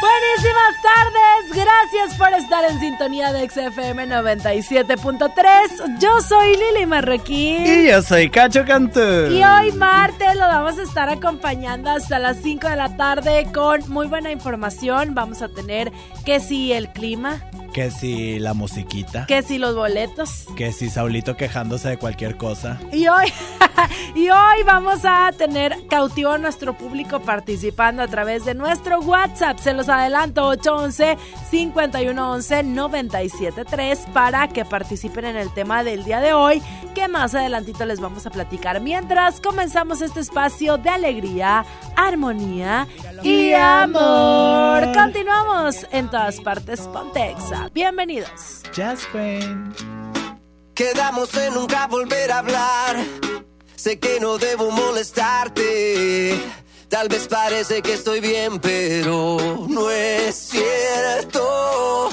Buenísimas tardes, gracias por estar en sintonía de XFM 97.3. Yo soy Lili Marroquín. Y yo soy Cacho Cantú. Y hoy martes lo vamos a estar acompañando hasta las 5 de la tarde con muy buena información. Vamos a tener que si el clima, Que si la musiquita. que si los boletos. Que si Saulito quejándose de cualquier cosa. Y hoy, y hoy vamos a tener cautivo a nuestro público participando a través de nuestro WhatsApp. Se los adelanto, 811-511-973 para que participen en el tema del día de hoy, que más adelantito les vamos a platicar. Mientras comenzamos este espacio de alegría, armonía y amor. Continuamos en todas partes, Pontexa. Bienvenidos. Jazz Queen. Quedamos en nunca volver a hablar. Sé que no debo molestarte. Tal vez parece que estoy bien, pero no es cierto.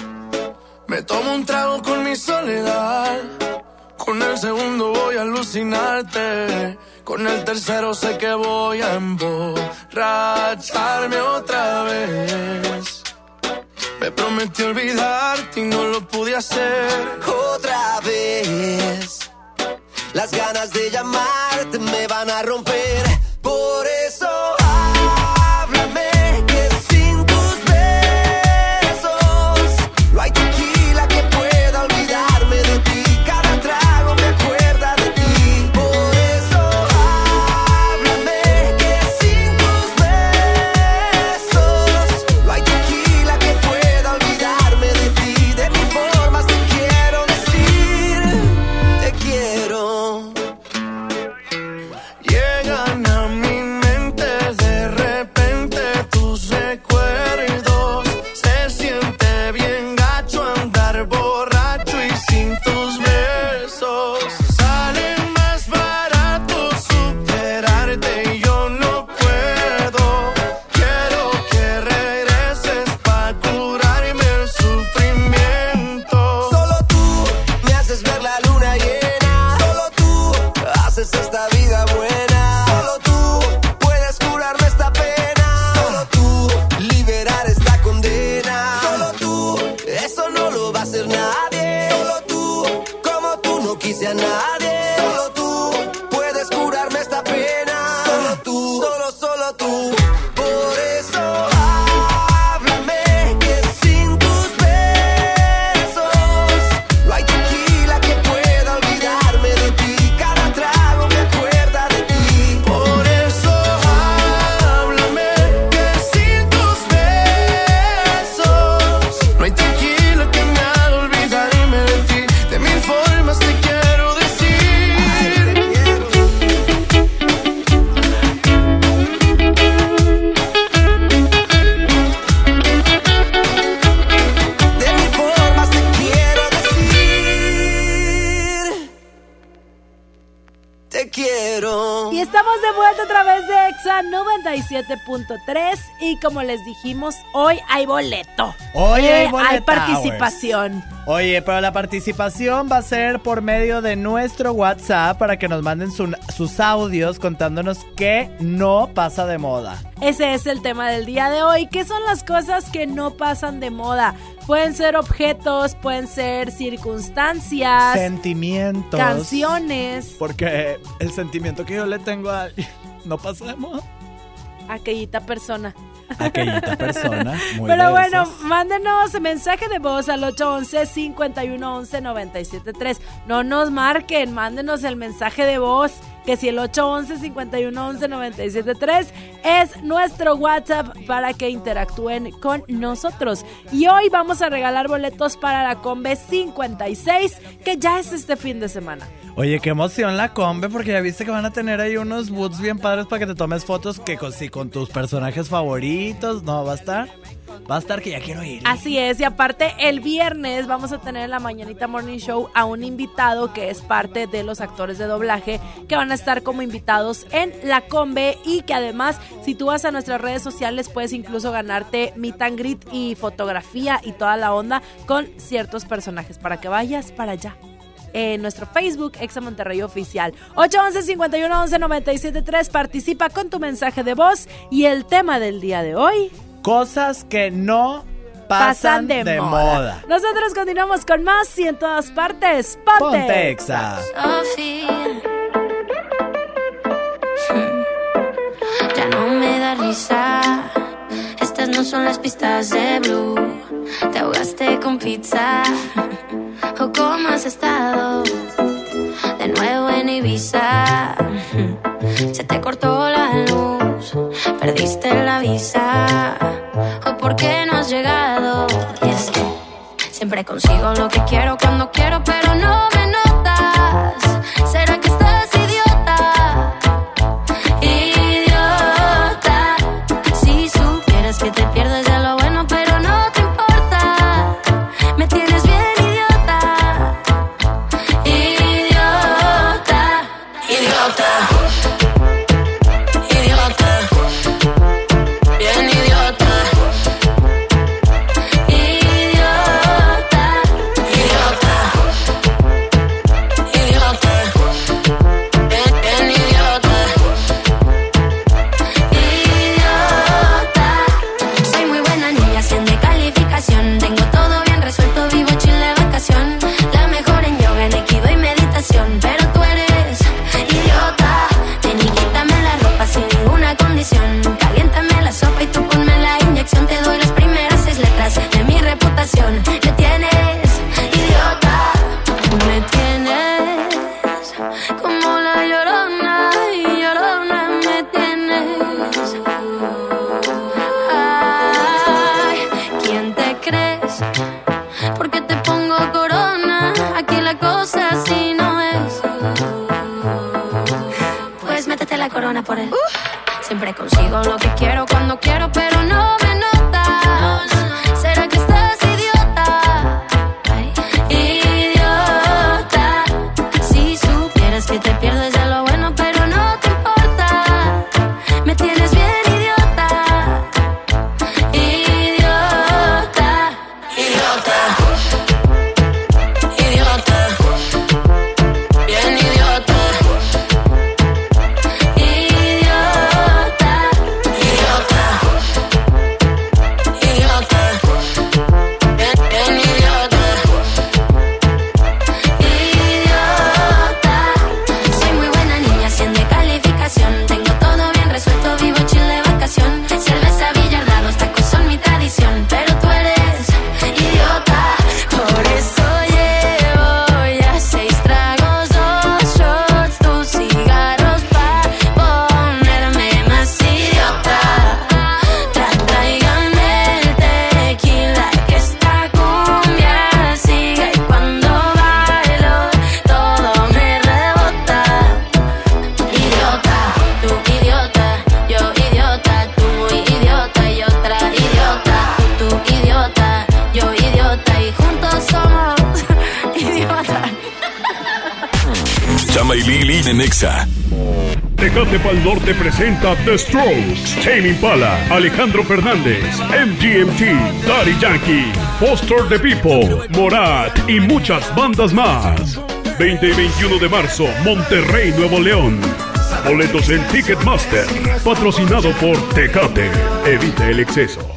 Me tomo un trago con mi soledad. Con el segundo voy a alucinarte. Con el tercero sé que voy a emborracharme otra vez. Me prometí olvidarte y no lo pude hacer. Otra vez. Las ganas de llamarte me van a romper. EXA 97.3 y como les dijimos, hoy hay boleto. Hoy hay Eh, boleta Hay participación. Oye, pero la participación va a ser por medio de nuestro WhatsApp para que nos manden su- sus audios contándonos qué no pasa de moda. Ese es el tema del día de hoy. ¿Qué son las cosas que no pasan de moda? Pueden ser objetos, pueden ser circunstancias, Sentimientos. canciones, Porque el sentimiento que yo le tengo a no pasa de moda. aquellita persona. Aquellita persona. Muy Pero bueno, esas. mándenos mensaje de voz al 811-511-973. No nos marquen, mándenos el mensaje de voz. Que si el 811-511-973 es nuestro WhatsApp para que interactúen con nosotros. Y hoy vamos a regalar boletos para la Combe 56, que ya es este fin de semana. Oye, qué emoción la combe, porque ya viste que van a tener ahí unos boots bien padres para que te tomes fotos que con, sí, con tus personajes favoritos, ¿no? ¿Va a estar? Va a estar que ya quiero ir. Así es, y aparte el viernes vamos a tener en la Mañanita Morning Show a un invitado que es parte de los actores de doblaje que van a estar como invitados en la Combe y que además si tú vas a nuestras redes sociales puedes incluso ganarte meet and greet y fotografía y toda la onda con ciertos personajes para que vayas para allá en nuestro Facebook, Exa Monterrey Oficial. 811 51 11 973 Participa con tu mensaje de voz y el tema del día de hoy. Cosas que no pasan, de, moda. Nosotros continuamos con más y en todas partes. Ponte, Ponte Exa. Sofía. Ya no me da risa. Estas no son las pistas de Blue. Te ahogaste con pizza. ¿O cómo has estado? De nuevo en Ibiza. Se te cortó la luz. Perdiste la visa. ¿O por qué no has llegado? Siempre consigo lo que quiero cuando quiero, pero no me notas. ¿Será que Siempre consigo lo que quiero cuando quiero, pero no me. ¿Será presenta The Strokes, Tame Impala, Alejandro Fernández, MGMT, Daddy Yankee, Foster the People, Morat y muchas bandas más. 20 y 21 de marzo, Monterrey, Nuevo León. Boletos en Ticketmaster, patrocinado por Tecate. Evita el exceso.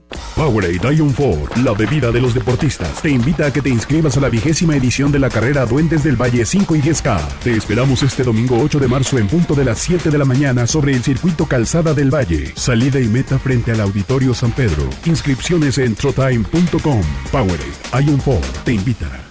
Powerade Ion 4, la bebida de los deportistas, te invita a que te inscribas a la vigésima edición de la carrera Duendes del Valle 5 y 10K. Te esperamos este domingo 8 de marzo en punto de las 7 de la mañana sobre el circuito Calzada del Valle. Salida y meta frente al Auditorio San Pedro. Inscripciones en trotime.com. Powerade Ion 4 te invita.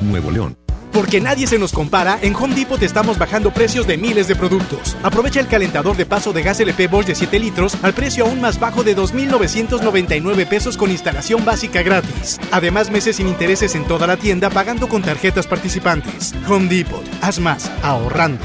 Nuevo León. Porque nadie se nos compara, en Home Depot estamos bajando precios de miles de productos. Aprovecha el calentador de paso de gas LP Bosch de 7 litros al precio aún más bajo de 2.999 pesos con instalación básica gratis. Además, meses sin intereses en toda la tienda pagando con tarjetas participantes. Home Depot, haz más, ahorrando.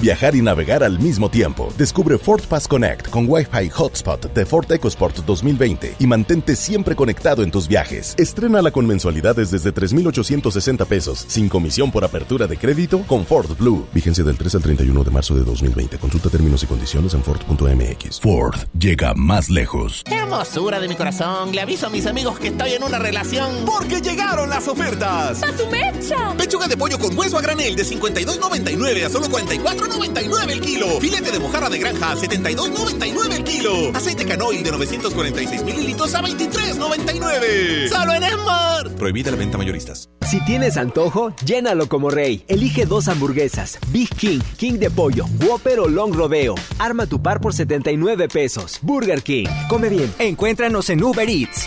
Viajar y navegar al mismo tiempo. Descubre Ford Pass Connect con Wi-Fi Hotspot de Ford EcoSport 2020 y mantente siempre conectado en tus viajes. Estrénala con mensualidades desde 3,860 pesos, sin comisión por apertura de crédito con Ford Blue. Vigencia del 3 al 31 de marzo de 2020. Consulta términos y condiciones en Ford.mx. Ford llega más lejos. ¡Qué hermosura de mi corazón! Le aviso a mis amigos que estoy en una relación. ¡Porque llegaron las ofertas! ¡A su mecha! Pechuga de pollo con hueso a granel de 52,99 a solo 44 $99 el kilo. Filete de mojarra de granja a 72.99 el kilo. Aceite canoil de 946 mililitros a 23.99. ¡Solo en Smart! Prohibida la venta mayoristas. Si tienes antojo, llénalo como rey. Elige dos hamburguesas, Big King, King de pollo, Whopper o Long Rodeo. Arma tu par por 79 pesos. Burger King. Come bien. Encuéntranos en Uber Eats.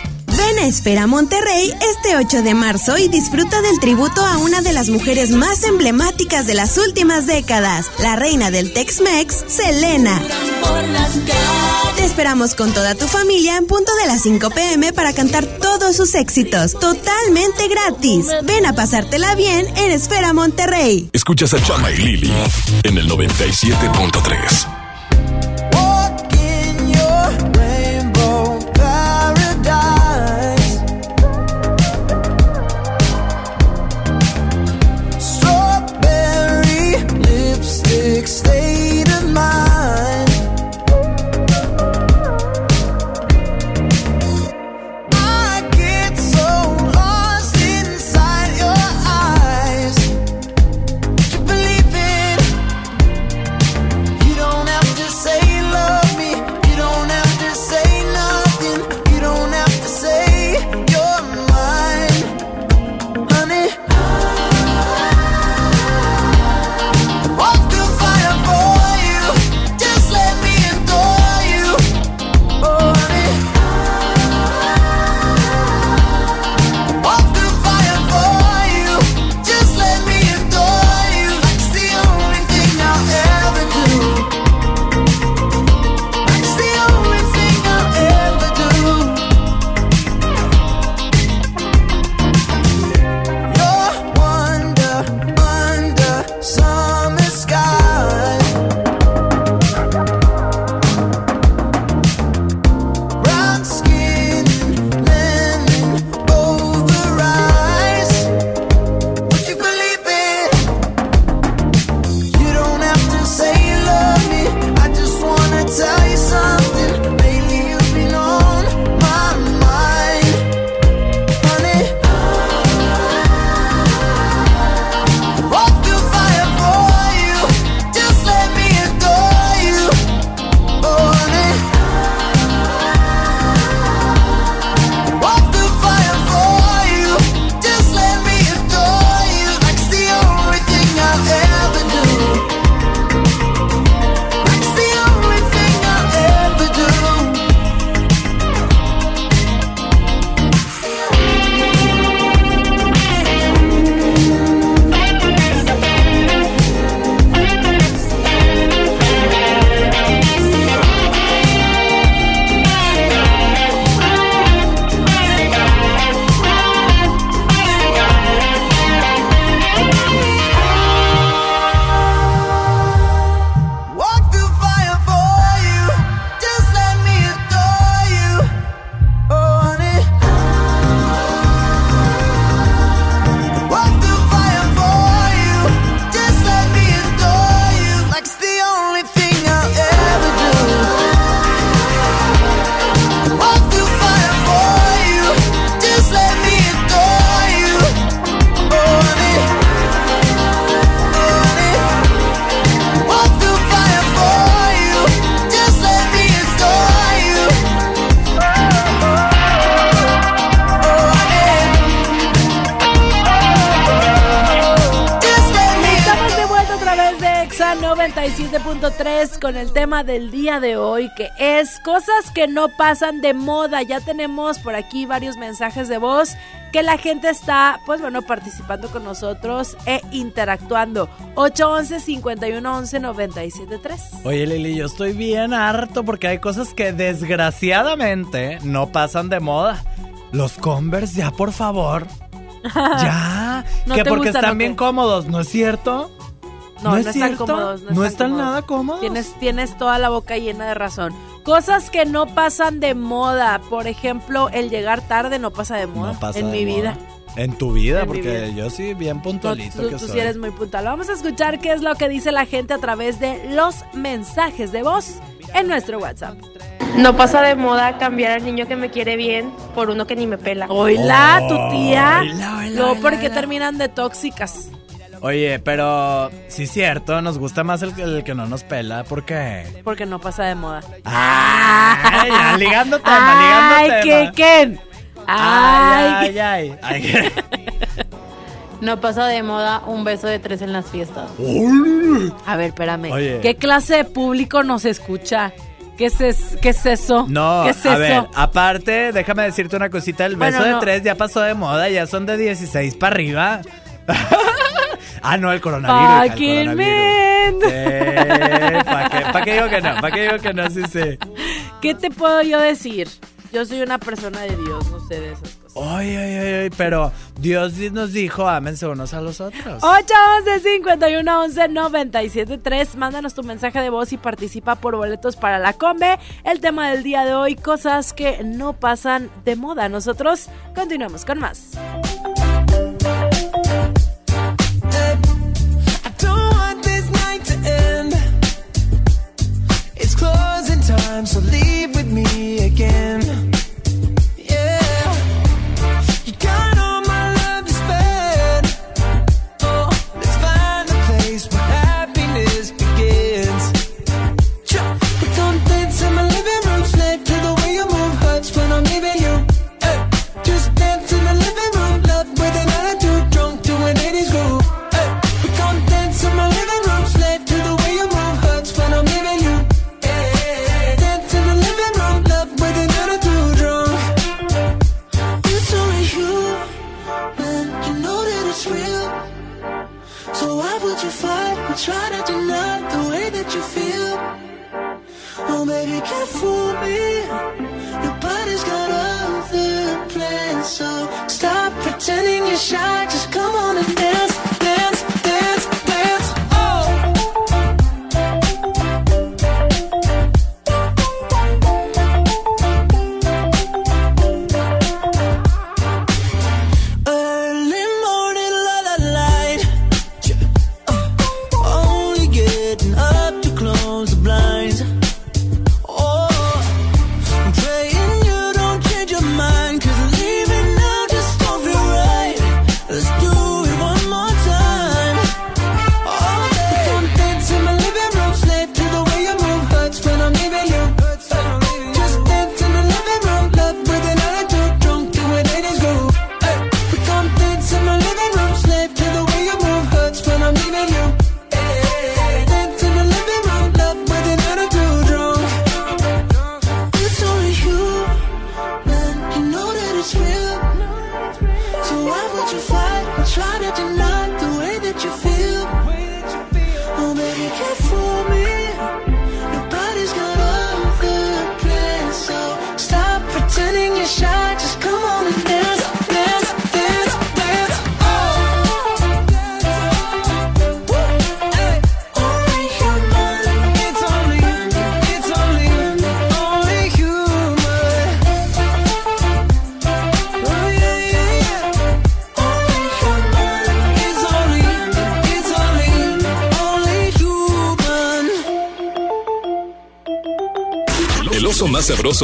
Ven a Espera Monterrey este 8 de marzo y disfruta del tributo a una de las mujeres más emblemáticas de las últimas décadas, la reina del Tex-Mex, Selena. Te esperamos con toda tu familia en punto de las 5 pm para cantar todos sus éxitos, totalmente gratis. Ven a pasártela bien en Esfera Monterrey. Escuchas a Chama y Lili en el 97.3. que no pasan de moda. Ya tenemos por aquí varios mensajes de voz que la gente está, pues bueno, participando con nosotros e interactuando. 811 511 973. Oye Lili, yo estoy bien harto porque hay cosas que desgraciadamente no pasan de moda. Los Converse ya, por favor. Ya. ¿No que porque están bien cómodos, ¿no es cierto? No, ¿No no, es están cierto? cómodos. ¿No están nada cómodos? Tienes, tienes toda la boca llena de razón. Cosas que no pasan de moda. Por ejemplo, el llegar tarde no pasa de moda No pasa en de mi moda. vida. En tu vida, En porque vida. yo sí, bien No, puntualito tú, que tú sí eres muy puntual. Vamos a escuchar qué es lo que dice la gente a través de los mensajes de voz en nuestro WhatsApp. No pasa de moda cambiar al niño que me quiere bien por uno que ni me pela. Hola, tu tía. Hola, hola, Luego, hola, ¿por qué hola. terminan de tóxicas? Oye, pero sí es cierto, nos gusta más el, el que no nos pela, ¿por qué? Porque no pasa de moda. Ay, ya, ligando tema, ligando Ay, tema. ¿qué, Ken? Ay, Ay, ay, ay. No pasa de moda un beso de tres en las fiestas. A ver, espérame. Oye. ¿Qué clase de público nos escucha? ¿Qué es, es- qué es eso? No, ¿Qué es a eso? ver, aparte, déjame decirte una cosita, el Bueno, beso de no. tres ya pasó de moda, ya son de 16 para arriba. ah, no, el coronavirus. Fucking man. Sí, ¿Para qué, pa' qué digo que no? ¿Para qué digo que no? Sí, sí. ¿Qué te puedo yo decir? Yo soy una persona de Dios, no sé de esas cosas. Ay, ay, ay, ay, pero Dios nos dijo, ámense unos a los otros. 811 51 11 97 3 Mándanos tu mensaje de voz y participa por boletos para la Combe. El tema del día de hoy, cosas que no pasan de moda. Nosotros continuamos con más. Time, so leave with me again.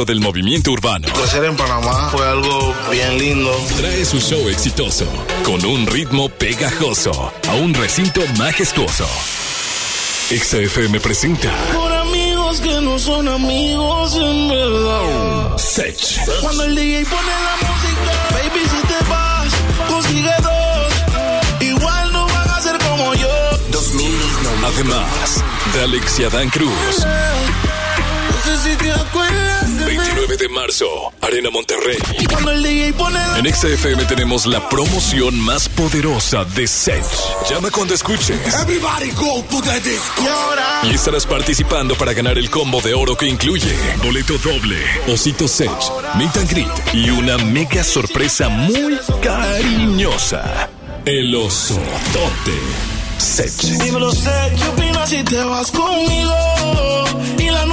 Sabroso del movimiento urbano. Crecer en Panamá fue algo bien lindo. Trae su show exitoso con un ritmo pegajoso a un recinto majestuoso. XFM presenta Por amigos que no son amigos en verdad. Sech. Cuando el DJ pone la música, baby, si te vas, consigue dos. Igual no van a ser como yo. A Además, de Alex y Adán Cruz. 29 de marzo, Arena Monterrey. En XFM tenemos la promoción más poderosa de Sech. Llama cuando escuches. Y estarás participando para ganar el combo de oro que incluye boleto doble, osito Sech, meet and greet y una mega sorpresa muy cariñosa. El osotote Sech. Dímelo, sé, ¿qué opinas si te vas conmigo?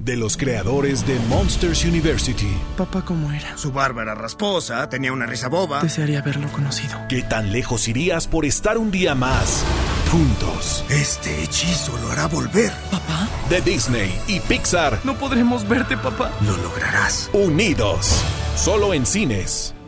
De los creadores de Monsters University. Papá, ¿cómo era? Su barba era rasposa, tenía una risa boba. Desearía haberlo conocido. ¿Qué tan lejos irías por estar un día más juntos? Este hechizo lo hará volver. ¿Papá? De Disney y Pixar. No podremos verte, papá. Lo lograrás. Unidos. Solo en cines.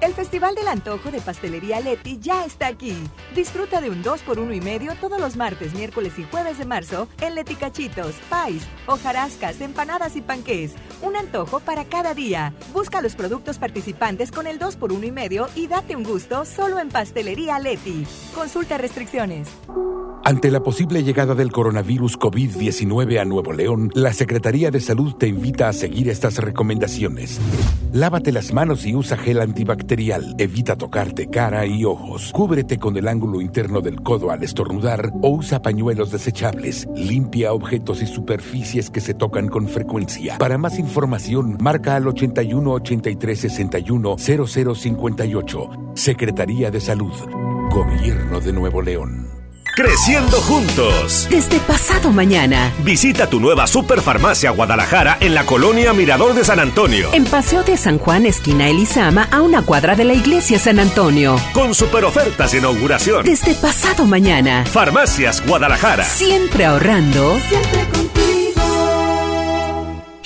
El Festival del Antojo de Pastelería Leti ya está aquí. Disfruta de un 2x1 y medio todos los martes, miércoles y jueves de marzo en Leti Cachitos, Pais, hojarascas, empanadas y panqués. Un antojo para cada día. Busca los productos participantes con el 2x1 y medio y date un gusto solo en Pastelería Leti. Consulta restricciones. Ante la posible llegada del coronavirus COVID-19 a Nuevo León, la Secretaría de Salud te invita a seguir estas recomendaciones. Lávate las manos y usa gel antibacterial. Evita tocarte cara y ojos. Cúbrete con el ángulo interno del codo al estornudar o usa pañuelos desechables. Limpia objetos y superficies que se tocan con frecuencia. Para más información, marca al 81 83 61 0058. Secretaría de Salud. Gobierno de Nuevo León. Creciendo juntos. Desde pasado mañana. Visita tu nueva Superfarmacia Guadalajara en la colonia Mirador de San Antonio. En Paseo de San Juan, esquina Elizama, a una cuadra de la iglesia San Antonio. Con super ofertas de inauguración. Desde pasado mañana. Farmacias Guadalajara. Siempre ahorrando. Siempre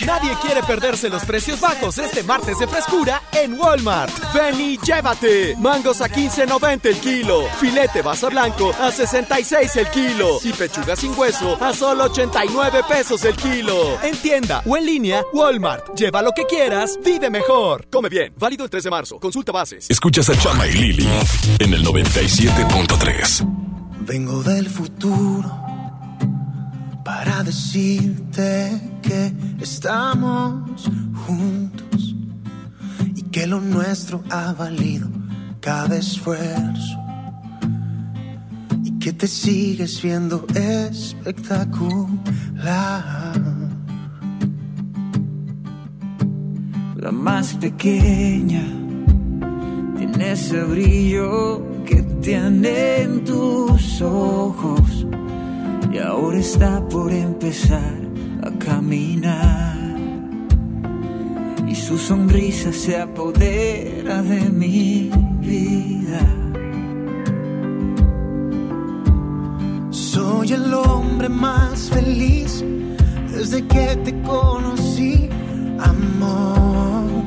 Nadie quiere perderse los precios bajos este martes de frescura en Walmart. Ven y llévate. Mangos a 15.90 el kilo. Filete basa blanco a 66 el kilo. Y pechuga sin hueso a solo 89 pesos el kilo. En tienda o en línea, Walmart. Lleva lo que quieras, vive mejor. Come bien. Válido el 3 de marzo. Consulta bases. Escuchas a Chama y Lili en el 97.3. Vengo del futuro para decirte que estamos juntos y que lo nuestro ha valido cada esfuerzo y que te sigues viendo espectacular. La más pequeña tiene ese brillo que tienen tus ojos y ahora está por empezar a caminar. Y su sonrisa se apodera de mi vida. Soy el hombre más feliz desde que te conocí, amor.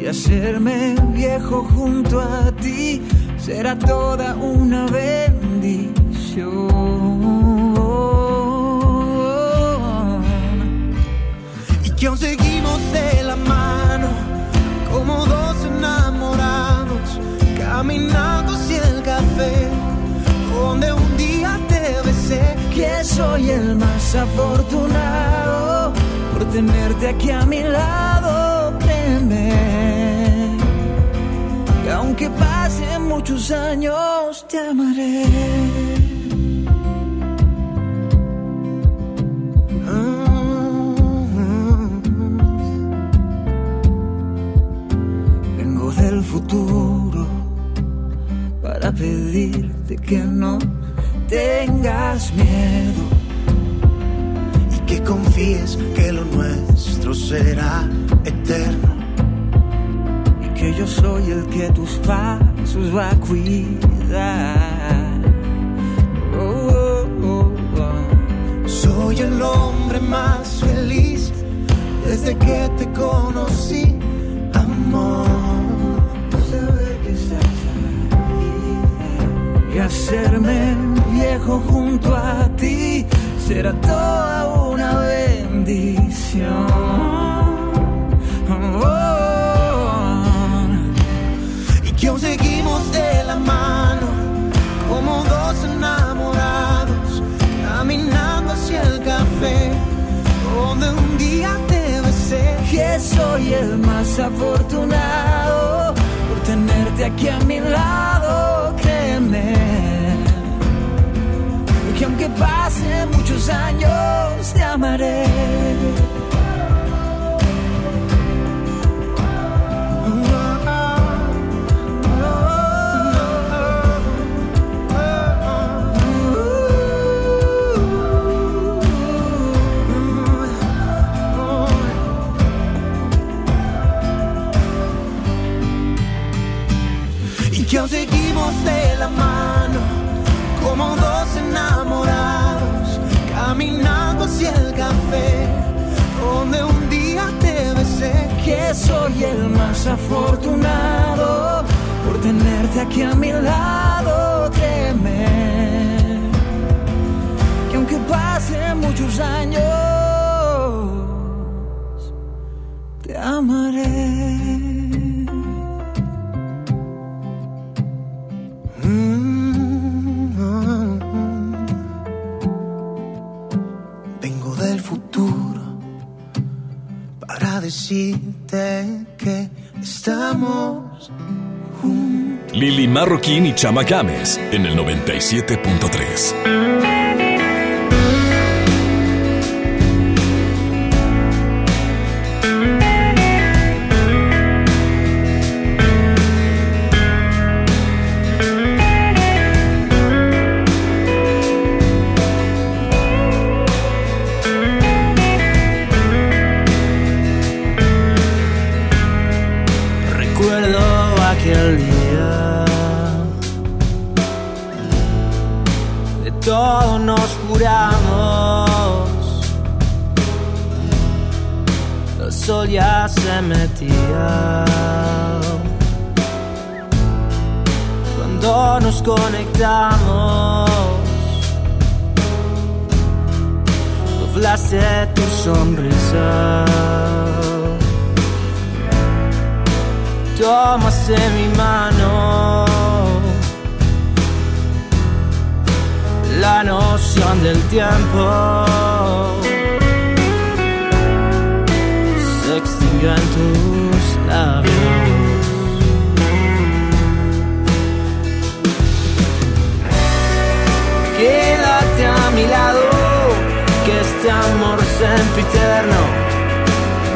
Y hacerme viejo junto a ti será toda una bendición. Y que aún seguimos de la mano, como dos enamorados, caminando hacia el café, donde un día te besé. Que soy el más afortunado por tenerte aquí a mi lado, créeme. Aunque pasen muchos años, te amaré. Ah. Vengo del futuro para pedirte que no tengas miedo y que confíes que lo nuestro será eterno yo soy el que tus pasos va a cuidar. Oh, oh, oh. Soy el hombre más feliz desde que te conocí, amor. Saber que estás ahí y hacerme viejo junto a ti será toda una bendición. Soy el más afortunado por tenerte aquí a mi lado, créeme. Que aunque pasen muchos años, te amaré. Soy el más afortunado por tenerte aquí a mi lado, créeme. Que aunque pasen muchos años, te amaré. Vengo del futuro para que estamos Lili Marroquín y Chama Games en el 97.3. nos conectamos. Doblaste tu sonrisa. Tomaste mi mano. La noción del tiempo se extinguió en tus labios. Sempiterno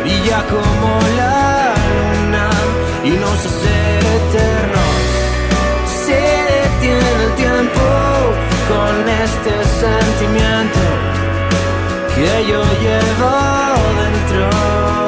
brilla como la luna y nos hace eternos. Se detiene el tiempo con este sentimiento que yo llevo dentro.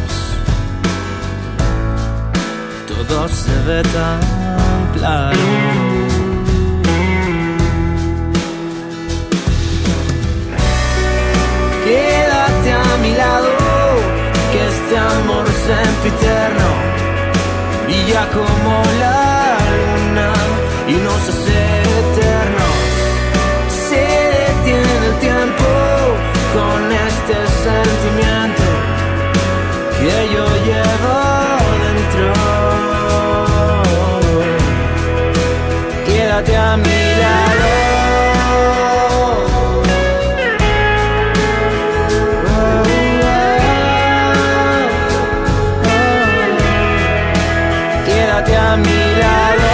no se ve tan claro. Quédate a mi lado, que este amor sea sempiterno brilla como la luna y no se hace eterno. Se detiene el tiempo con este sentimiento que yo llevo. quédate a mi lado. Quédate a mi lado.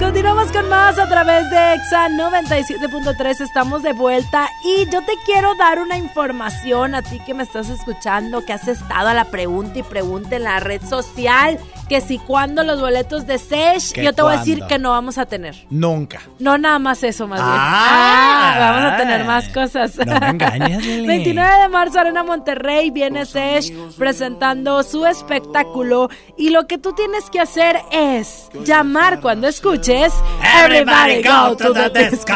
Continuamos con más a través de EXA 97. 97.3, estamos de vuelta y yo te quiero dar una información a ti que me estás escuchando, que has estado a la pregunta y pregunta en la red social, que si cuando los boletos de Sesh, ¿Que yo te voy a decir que no vamos a tener. Nunca. No nada más eso, más bien. Ah. Ah, vamos a tener más cosas. No me engañes, Lili. 29 de marzo, Arena Monterrey, viene Sesh presentando su espectáculo. Y lo que tú tienes que hacer es llamar cuando escuches Everybody go to the disco.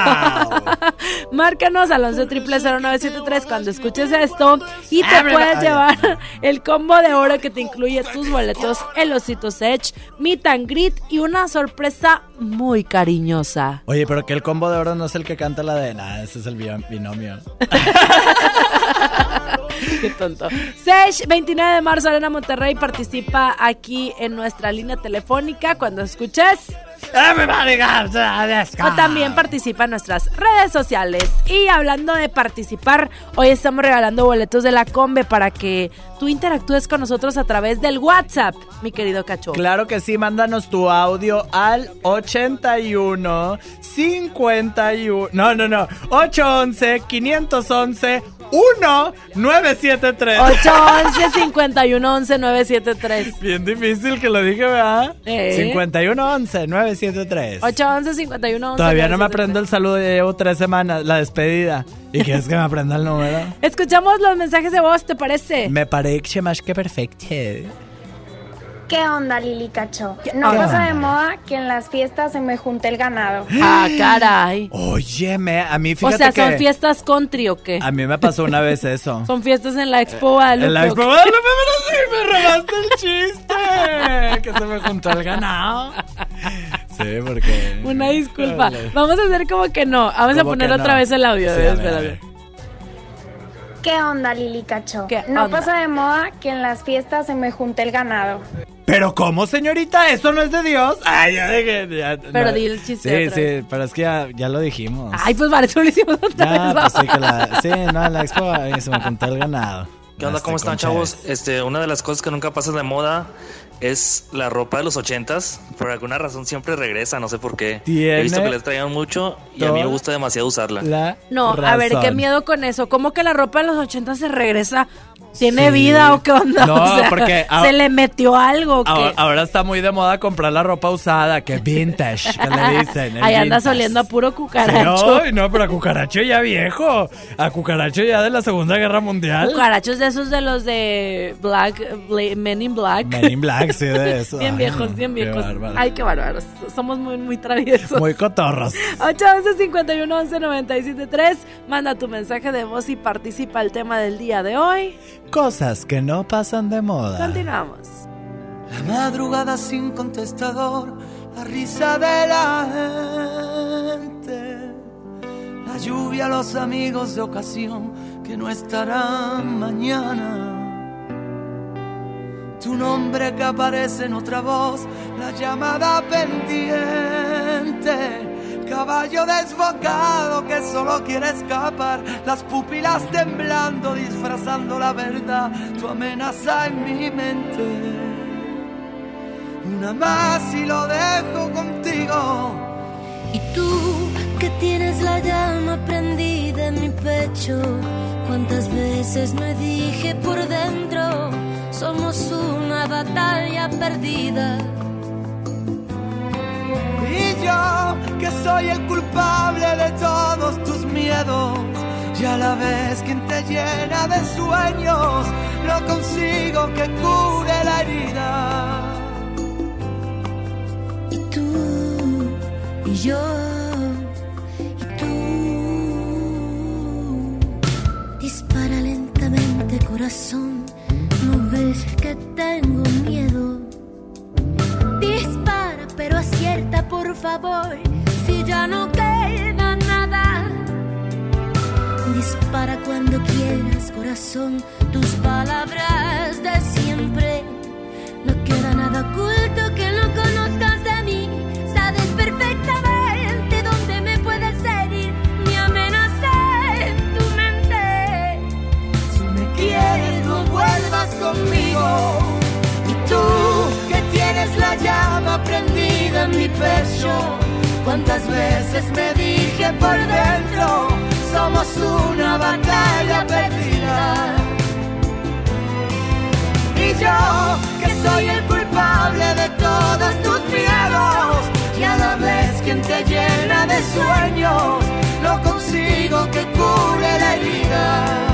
Márcanos al 11 0973 cuando escuches esto y te puedes llevar el combo de oro que te incluye tus boletos, el osito Sech, meet and greet y una sorpresa muy cariñosa. Oye, pero que el combo de oro no es el que canta la de nada, ese es el bi- binomio. Qué tonto. Sech, 29 de marzo, Arena Monterrey, participa aquí en nuestra línea telefónica cuando escuches. Disco. O también participa en nuestras redes sociales. Y hablando de participar, hoy estamos regalando boletos de la Combe para que tú interactúes con nosotros a través del WhatsApp, mi querido Cacho. Claro que sí, mándanos tu audio al 81 51. No, no, no. 811 511 1973. 811 51 11 973 Bien difícil que lo dije, ¿verdad? Eh. 5111 973. 811 51 11 Todavía no me 973. aprendo el saludo, ya llevo tres semanas, la despedida. ¿Y quieres que me aprenda el número? Escuchamos los mensajes de voz, ¿te parece? Me parece más que perfecto. ¿Qué onda, Lili Cacho? ¿Qué No onda? pasa de moda que en las fiestas se me junte el ganado. Ah, caray. Óyeme, a mí O fíjate sea, que... ¿son fiestas country o qué? A mí me pasó una vez eso. Son fiestas en la Expo Guadalupe. En la ¿o Expo? Guadalupe, pero sí, me robaste el chiste. Que se me juntó el ganado. Sí, porque... Una disculpa. Vamos a hacer como que no. Vamos a poner otra no. vez el audio. Sí, a ver, ver. ¿Qué onda, Lili Cacho? ¿Qué no onda? pasa de moda que en las fiestas se me junte el ganado. Pero ¿cómo, señorita? ¿Eso no es de Dios? Ay, ya dejé... ya- Pero no. di el chiste Sí, otra sí, pero es que ya, ya lo dijimos. Ay, pues vale, eso lo hicimos otra Ya, vez. pues sí, que la... Sí, no, en la expo se me juntó el ganado. ¿Qué onda? Este, ¿Cómo están, chavos? Este, una de las cosas que nunca pasa de moda es la ropa de los ochentas. Por alguna razón siempre regresa, no sé por qué. He visto que les traían mucho y a mí me gusta demasiado usarla. La No, a ver, qué miedo con eso. ¿Cómo que la ropa de los 80 se regresa? ¿Tiene Sí. vida o qué onda? No, O sea, porque ¿Se le metió algo? Ahora, ahora está muy de moda comprar la ropa usada, que vintage, que le dicen. el Ahí andas oliendo a puro cucaracho. ay, no, pero a cucaracho ya viejo. A cucaracho ya de la Segunda Guerra Mundial. Cucarachos de esos de los de Black, Bla- Men in Black. Men in Black, sí, de eso. bien Ay, viejos, bien qué viejos. Ay, qué bárbaros. Somos muy, muy traviesos. Muy cotorros. 811 51 11 97 3. Manda tu mensaje de voz y participa el tema del día de hoy. Cosas que no pasan de moda. Continuamos. La madrugada sin contestador, la risa de la gente, la lluvia, los amigos de ocasión que no estarán mañana. Tu nombre que aparece en otra voz, la llamada pendiente. Caballo desbocado que solo quiere escapar, las pupilas temblando, disfrazando la verdad, tu amenaza en mi mente. Una más y lo dejo contigo. Y tú que tienes la llama prendida en mi pecho, cuántas veces me dije por dentro, somos una batalla perdida. Y yo, que soy el culpable de todos tus miedos, y a la vez quien te llena de sueños, no consigo que cure la herida. Y tú y yo y tú. Dispara lentamente corazón, que tengo miedo. Dispara pero acierta por favor, si ya no queda nada. Dispara cuando quieras corazón, tus palabras de siempre. No queda nada oculto que no conozcas conmigo. Y tú, que tienes la llama prendida en mi pecho, Cuántas veces me dije por dentro, somos una batalla perdida. Y yo, que soy el culpable de todos tus miedos, y a la vez quien te llena de sueños, no consigo que cure la herida.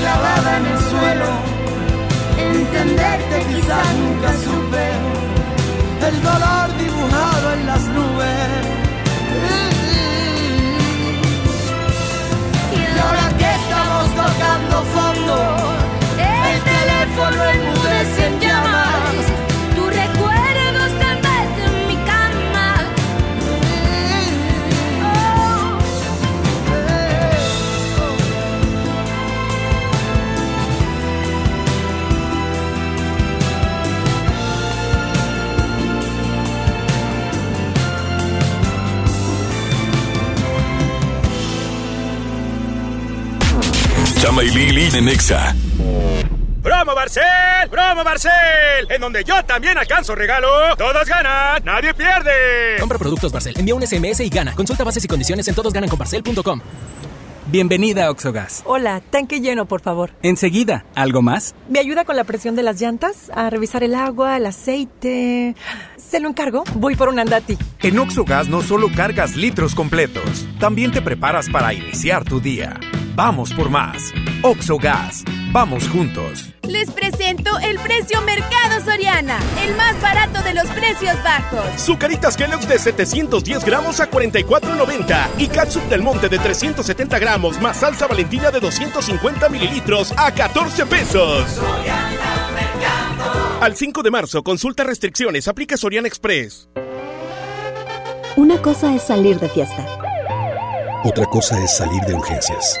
Clavada en el suelo, entenderte quizás nunca supe. El dolor dibujado en las nubes. Y ahora que estamos tocando fondo, Chama y Lili de Nexa. ¡Promo Barcel! ¡Promo Barcel! En donde yo también alcanzo regalo. Todos ganan, nadie pierde. Compra productos Barcel, envía un SMS y gana. Consulta bases y condiciones en todosgananconbarcel.com. Bienvenida a Oxogas. Hola, tanque lleno, por favor. Enseguida, ¿algo más? ¿Me ayuda con la presión de las llantas? A revisar el agua, el aceite. ¿Se lo encargo? Voy por un andati. En Oxogas no solo cargas litros completos, también te preparas para iniciar tu día. Vamos por más. Oxogas. Vamos juntos. Les presento el precio Mercado Soriana, el más barato de los precios bajos. Sucaritas Kellogg's de 710 gramos a 44.90 y Catsup del Monte de 370 gramos más salsa Valentina de 250 mililitros a 14 pesos. Al 5 de marzo, consulta restricciones, aplica Soriana Express. Una cosa es salir de fiesta. Otra cosa es salir de urgencias.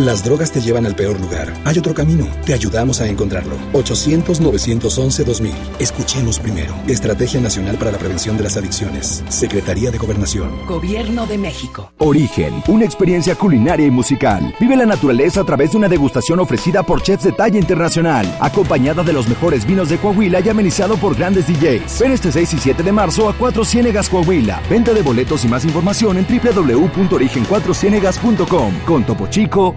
Las drogas te llevan al peor lugar. Hay otro camino. Te ayudamos a encontrarlo. 800-911-2000. Escuchemos primero. Estrategia Nacional para la Prevención de las Adicciones. Secretaría de Gobernación. Gobierno de México. Origen, una experiencia culinaria y musical. Vive la naturaleza a través de una degustación ofrecida por chefs de talla internacional, acompañada de los mejores vinos de Coahuila y amenizado por grandes DJs. Ven este 6 y 7 de marzo a Cuatro Ciénegas Coahuila. Venta de boletos y más información en www.origen4ciénegas.com. Con Topo Chico,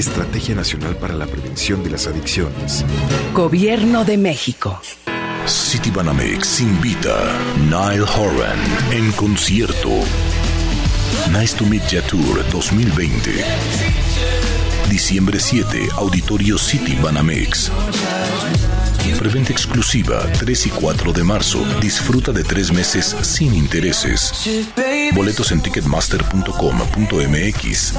Estrategia Nacional para la Prevención de las Adicciones. Gobierno de México. City Banamex invita Nile Horan en concierto. Nice to Meet Ya Tour 2020. Diciembre 7, Auditorio City Banamex. Preventa exclusiva 3 y 4 de marzo. Disfruta de tres meses sin intereses. Boletos en ticketmaster.com.mx.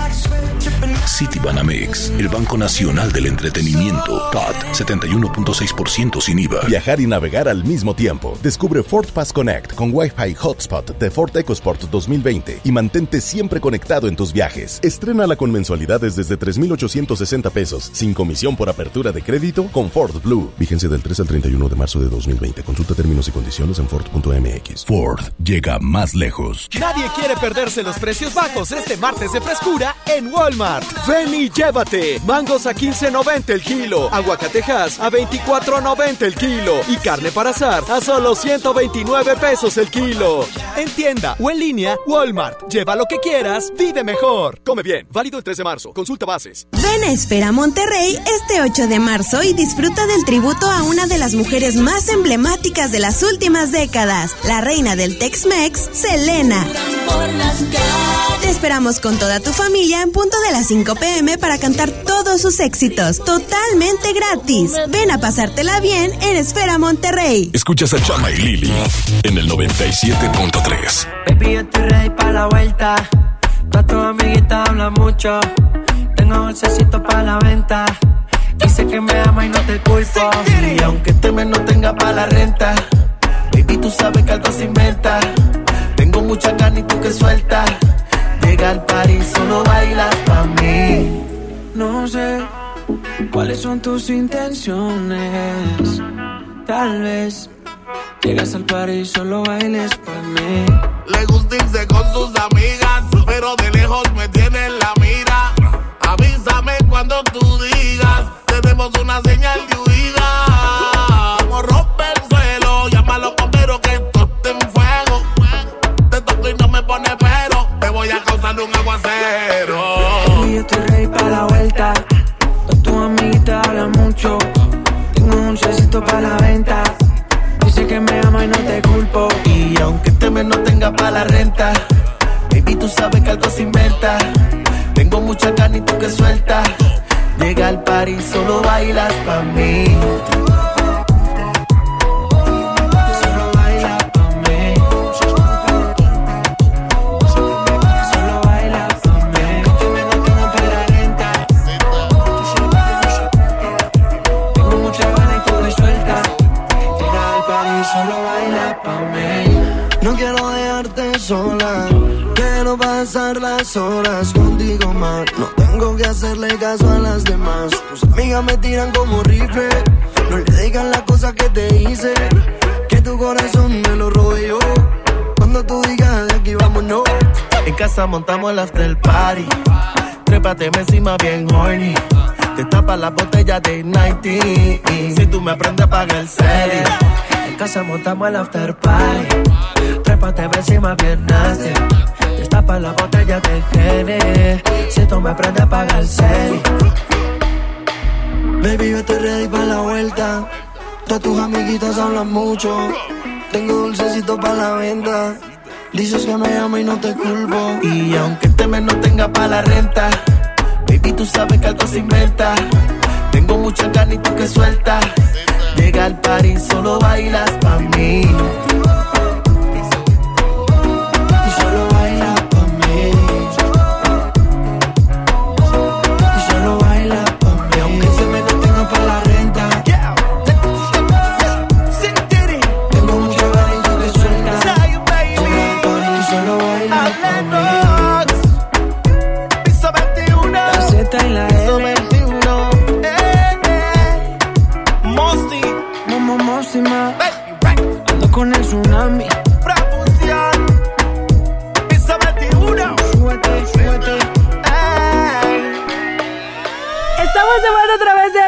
Citibanamex, el Banco Nacional del Entretenimiento. CAT 71.6% sin IVA. Viajar y navegar al mismo tiempo. Descubre Ford Pass Connect con Wi-Fi Hotspot de Ford EcoSport 2020 y mantente siempre conectado en tus viajes. Estrénala con mensualidades desde 3,860 pesos, sin comisión por apertura de crédito con Ford Blue. Vigencia del 3 al 31 de marzo de 2020. Consulta términos y condiciones en Ford.mx. Ford llega más lejos. Nadie quiere perderse los precios bajos este martes de frescura en Walmart. Ven y llévate. Mangos a 15.90 el kilo. Aguacatejas a 24.90 el kilo. Y carne para asar a solo 129 pesos el kilo. En tienda o en línea, Walmart. Lleva lo que quieras, vive mejor. Come bien. Válido el 3 de marzo. Consulta bases. Ven a Espera Monterrey este 8 de marzo y disfruta del tributo a una de las mujeres más emblemáticas de las últimas décadas, la reina del Tex-Mex, Selena. Te esperamos con toda tu familia en punto de las 5 pm para cantar todos sus éxitos, totalmente gratis. Ven a pasártela bien en Esfera Monterrey. Escuchas a Chama y Lili en el 97.3. Baby, yo estoy ready para la vuelta. Tu amiguita habla mucho. Tengo dulcecito para la venta. Dice que me ama y no te culpo. Y aunque este mes no tenga para la renta, baby, tú sabes que algo se inventa. Tengo mucha carne y tú que suelta. Llega al party, solo bailas pa' mí. No sé cuáles son tus intenciones. Tal vez llegas al party y solo bailes pa' mí. Le gusta irse con sus amigas, pero de lejos me tiene en la mira. Avísame cuando tú digas, tenemos una señal de huida. Como rompe el suelo, llama a los bomberos que esto en fuego. Te toco y no me pone pero, te voy a causar un aguacero. Baby, yo estoy ready para la vuelta. Toda tu amiguita habla mucho. Tengo un dulcecito para la venta. Dice que me ama y no te culpo. Y aunque este mes no tenga para la renta, baby, tú sabes que algo se inventa. Tengo mucha carne y tú que suelta. Llega al party, solo bailas pa' mí. Hacerle caso a las demás. Tus amigas me tiran como rifle. No le digan las cosas que te hice. Que tu corazón me lo yo. Cuando tú digas de aquí vámonos. En casa montamos el after party. Trépate encima bien horny. Te tapa la botella de 90. Si tú me aprendes a pagar el serie. En casa montamos el after party. Trépate encima bien nasty. Destapa la botella de Gene Si tú me aprendes a pagar el serie Baby, yo estoy ready para la vuelta. Todas tus amiguitas hablan mucho. Tengo dulcecito para la venta. Dices que me amo y no te culpo. Y aunque este mes no tenga para la renta Baby, tú sabes que algo se inventa. Tengo mucha carne y tú que suelta. Llega al party, solo bailas pa' mí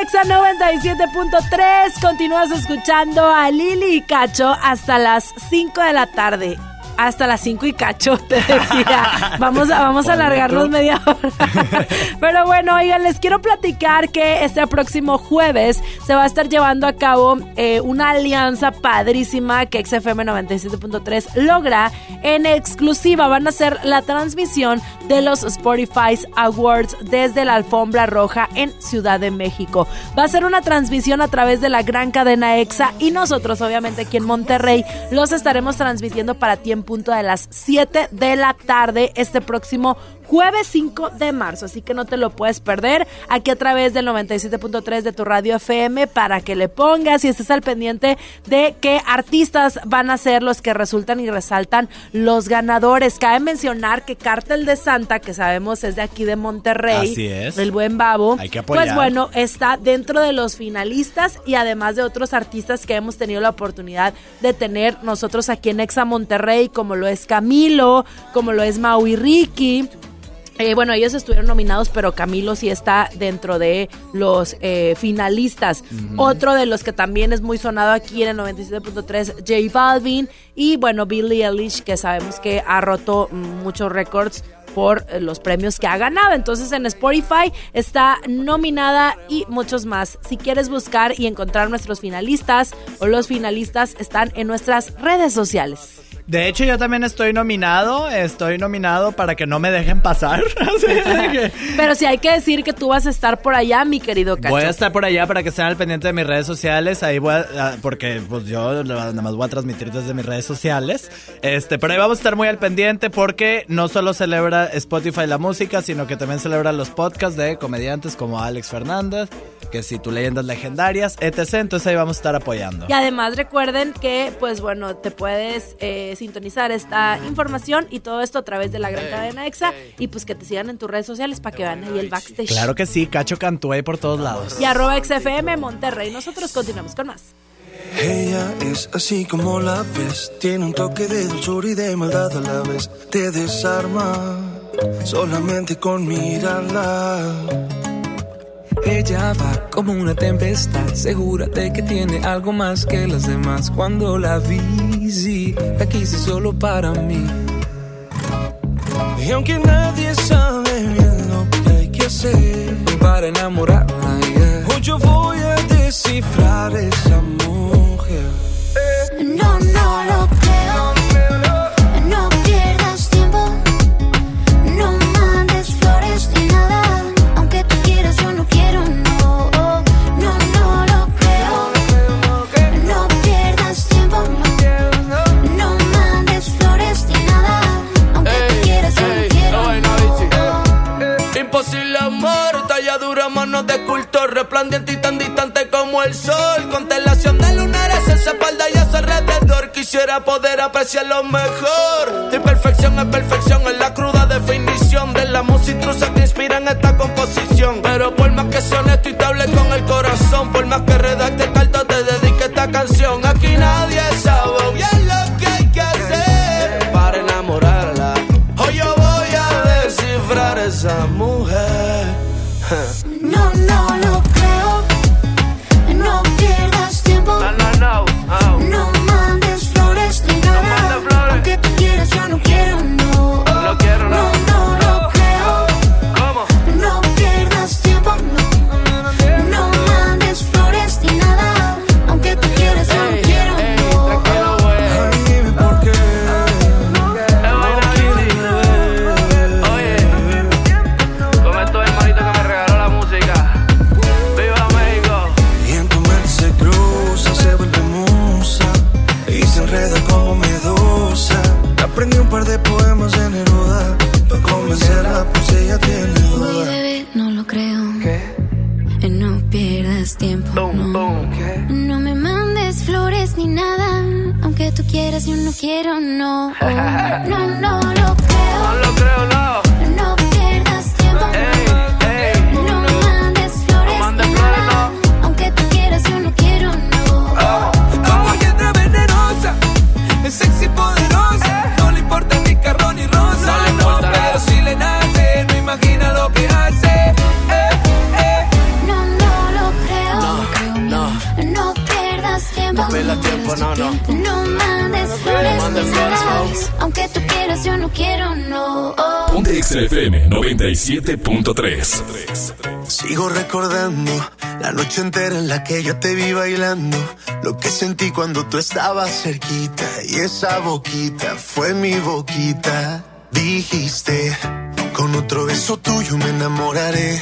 Exa 97.3. Continúas escuchando a Lili y Cacho hasta las 5 de la tarde. Hasta las 5 y cacho, te decía. Vamos a, vamos a alargarnos media hora. Pero bueno, oigan, les quiero platicar que este próximo jueves se va a estar llevando a cabo eh, una alianza padrísima que XFM 97.3 logra en exclusiva. Van a hacer la transmisión de los Spotify Awards desde la alfombra roja en Ciudad de México. Va a ser una transmisión a través de la gran cadena EXA y nosotros obviamente aquí en Monterrey los estaremos transmitiendo para ti punto de las 7 de la tarde este próximo jueves 5 de marzo, así que no te lo puedes perder aquí a través del 97.3 de tu radio FM para que le pongas y estés al pendiente de qué artistas van a ser los que resultan y resaltan los ganadores. Cabe mencionar que Cártel de Santa, que sabemos es de aquí de Monterrey, Así es. el buen babo, Hay que apoyar. pues bueno, está dentro de los finalistas y además de otros artistas que hemos tenido la oportunidad de tener nosotros aquí en Exa Monterrey, como lo es Camilo, como lo es Maui Ricky. Eh, bueno, ellos estuvieron nominados, pero Camilo sí está dentro de los eh, finalistas. Otro de los que también es muy sonado aquí en el 97.3, J Balvin. Y bueno, Billie Eilish, que sabemos que ha roto muchos récords por los premios que ha ganado. Entonces en Spotify está nominada y muchos más. Si quieres buscar y encontrar nuestros finalistas o los finalistas están en nuestras redes sociales. De hecho, yo también estoy nominado. Estoy nominado para que no me dejen pasar. Pero si hay que decir que tú vas a estar por allá, mi querido Cacho. Voy a estar por allá para que estén al pendiente de mis redes sociales. Ahí voy a, ah, porque pues yo nada más voy a transmitir desde mis redes sociales. Este, pero ahí vamos a estar muy al pendiente porque no solo celebra Spotify la música, sino que también celebra los podcasts de comediantes como Alex Fernández, que si tu leyendas legendarias, etc. Entonces ahí vamos a estar apoyando. Y además recuerden que, pues bueno, te puedes eh, sintonizar esta información y todo esto a través de la gran cadena EXA y pues que te sigan en tus redes sociales para que vean ahí el backstage. Claro que sí, Cacho Cantú ahí por todos lados. Y arroba XFM Monterrey. Nosotros continuamos con más. Ella es así como la ves, tiene un toque de dulzura y de maldad a la vez. Te desarma solamente con mirarla. Ella va como una tempestad, segura de que tiene algo más que las demás. Cuando la vi, sí, la quise solo para mí. Y aunque nadie sabe bien lo que hay que hacer para enamorarla, yeah. hoy yo voy a descifrar esa mujer. No, no lo culto, resplandeciente y tan distante como el sol. Constelación de lunares en su espalda y a su alrededor. Quisiera poder apreciar lo mejor. Tu perfección es perfección, es la cruda definición de la música intrusa que inspira en esta composición. Pero por más que sea honesto y te con el corazón, por más que redacte cartas, te dedique esta canción. Aquí nadie sabe bien lo que hay que hacer para enamorarla. Hoy yo voy a descifrar esa mujer. No. No me mandes flores ni nada. Aunque tú quieras, yo no quiero, no. No, no lo creo. No lo creo, no. No pierdas tiempo. No tiempo, no, no. No mandes flores, mandes flores, flores. Aunque tú quieras, yo no quiero, no. Ponte XFM 97.3. Sigo recordando la noche entera en la que yo te vi bailando. Lo que sentí cuando tú estabas cerquita. Y esa boquita fue mi boquita. Dijiste, con otro beso tuyo me enamoraré.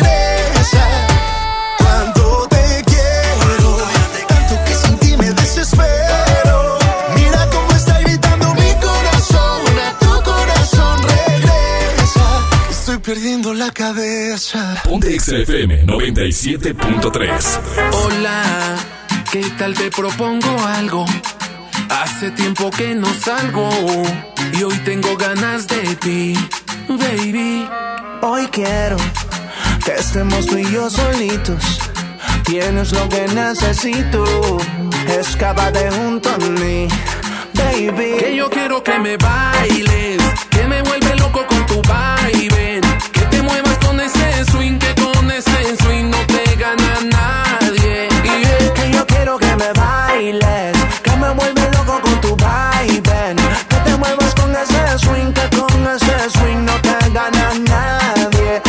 La cabeza. Ponte XFM 97.3. Hola, ¿qué tal te propongo algo? Hace tiempo que no salgo y hoy tengo ganas de ti, baby. Hoy quiero que estemos tú y yo solitos. Tienes lo que necesito. Escápate junto a mí, baby. Que yo quiero que me bailes, que me vuelve loco con tu baile. Bailes, que me vuelve loco con tu baile. Que te muevas con ese swing, que con ese swing no te gana nadie.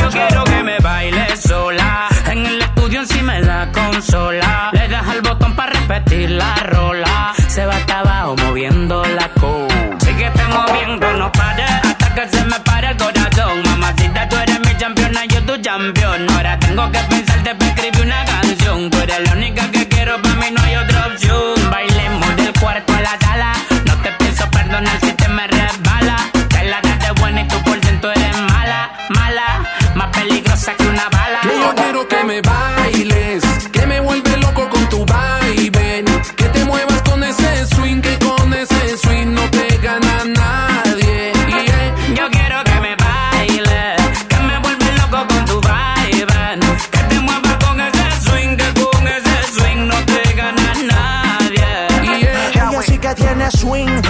Yo quiero que me baile sola. En el estudio encima de la consola. Le das al botón para repetir la rola. Se va hasta abajo moviendo tu campeón. Ahora tengo que pensarte para escribir una canción. Tú eres la única que quiero, para mí no hay otra opción. Bailemos del cuarto a la sala. No te pienso perdonar si te me resbala. Te la das buena y tú por ciento eres mala, mala. Más peligrosa que una bala. Que yo quiero que me bailes,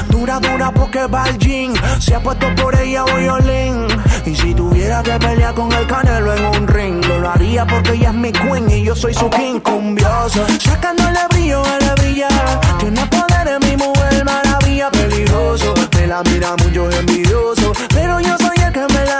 dura, dura porque va al gym. Se ha puesto por ella violín. Y si tuviera que pelear con el canelo en un ring, lo haría porque ella es mi queen y yo soy su king cumbioso. Sacándole brillo, él brilla. Tiene poder en mi mujer, maravilla, peligroso. Me la mira mucho envidioso, pero yo soy el que me la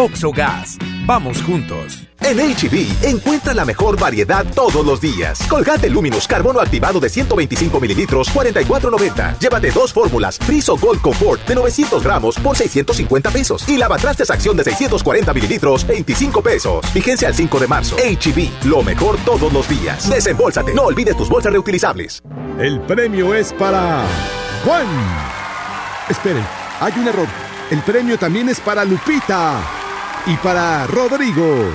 Oxogas. Vamos juntos. En HB, encuentra la mejor variedad todos los días. Colgate Luminous Carbono activado de 125 mililitros, 44.90. Llévate dos fórmulas Friso Gold Comfort de 900 gramos por 650 pesos. Y lavatrastes acción de 640 mililitros, 25 pesos. Vigencia al 5 de marzo. HB, lo mejor todos los días. Desembolsate. No olvides tus bolsas reutilizables. El premio es para Juan. Esperen, hay un error. El premio también es para Lupita y para Rodrigo.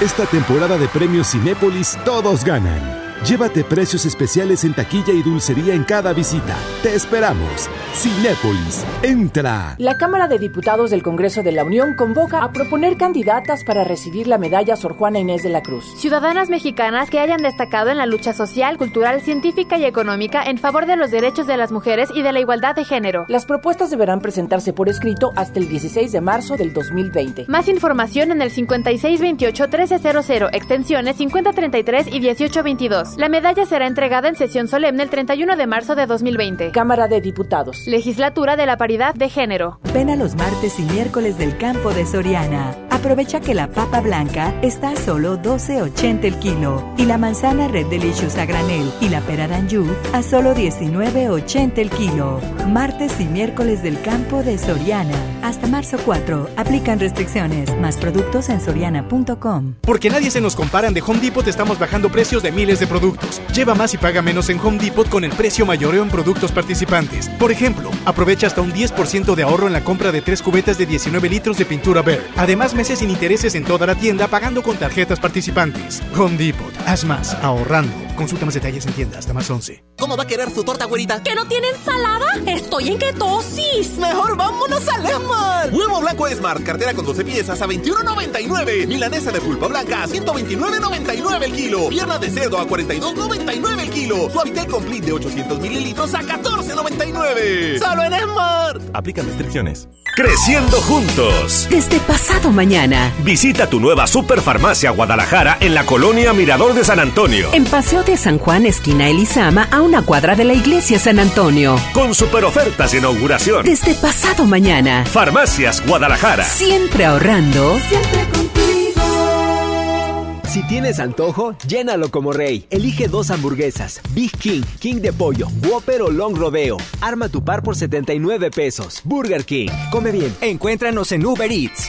Esta temporada de premios Cinépolis todos ganan. Llévate precios especiales en taquilla y dulcería en cada visita. Te esperamos. Cinépolis, entra. La Cámara de Diputados del Congreso de la Unión convoca a proponer candidatas para recibir la medalla Sor Juana Inés de la Cruz. Ciudadanas mexicanas que hayan destacado en la lucha social, cultural, científica y económica en favor de los derechos de las mujeres y de la igualdad de género. Las propuestas deberán presentarse por escrito hasta el 16 de marzo del 2020. Más información en el 5628-1300, extensiones 5033 y 1822. La medalla será entregada en sesión solemne el 31 de marzo de 2020. Cámara de Diputados. Legislatura de la Paridad de Género. Ven a los martes y miércoles del campo de Soriana. Aprovecha que la papa blanca está a solo 12.80 el kilo y la manzana Red Delicious a granel y la pera Danju a solo 19.80 el kilo. Martes y miércoles del campo de Soriana. Hasta marzo 4. Aplican restricciones. Más productos en soriana.com. Porque nadie se nos comparan de Home Depot, estamos bajando precios de miles de productos. Lleva más y paga menos en Home Depot con el precio mayoreo en productos participantes. Por ejemplo, aprovecha hasta un 10% de ahorro en la compra de tres cubetas de 19 litros de pintura Bear. Además, sin intereses en toda la tienda pagando con tarjetas participantes. Home Depot. Haz más, ahorrando. Consulta más detalles en tienda hasta más 11. ¿Cómo va a querer su torta, güerita? ¿Que no tiene ensalada? Estoy en ketosis. Mejor vámonos al Esmar. Huevo blanco Smart, cartera con 12 piezas a 21.99. Milanesa de pulpa blanca a 129.99 el kilo. Pierna de cerdo a 42.99 el kilo. Suavitel Complete de 800 mililitros a 14.99. Solo en Smart. Aplican restricciones. Creciendo juntos. Desde pasado mañana. Visita tu nueva Superfarmacia Guadalajara en la colonia Mirador de San Antonio. En Paseo de San Juan, esquina Elizama, a una cuadra de la iglesia San Antonio. Con super ofertas de inauguración. Desde pasado mañana. Farmacias Guadalajara. Siempre ahorrando. Siempre contigo. Si tienes antojo, llénalo como rey. Elige dos hamburguesas, Big King, King de pollo, Whopper o Long Rodeo. Arma tu par por 79 pesos. Burger King. Come bien. Encuéntranos en Uber Eats.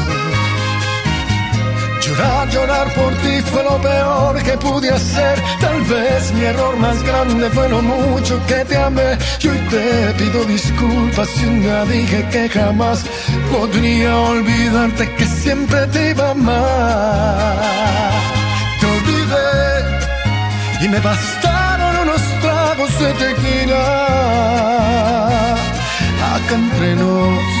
Llorar, llorar por ti fue lo peor que pude hacer. Tal vez mi error más grande fue lo mucho que te amé. Y hoy te pido disculpas si un día dije que jamás podría olvidarte que siempre te iba a amar. Te olvidé y me bastaron unos tragos de tequila. Acá entre nos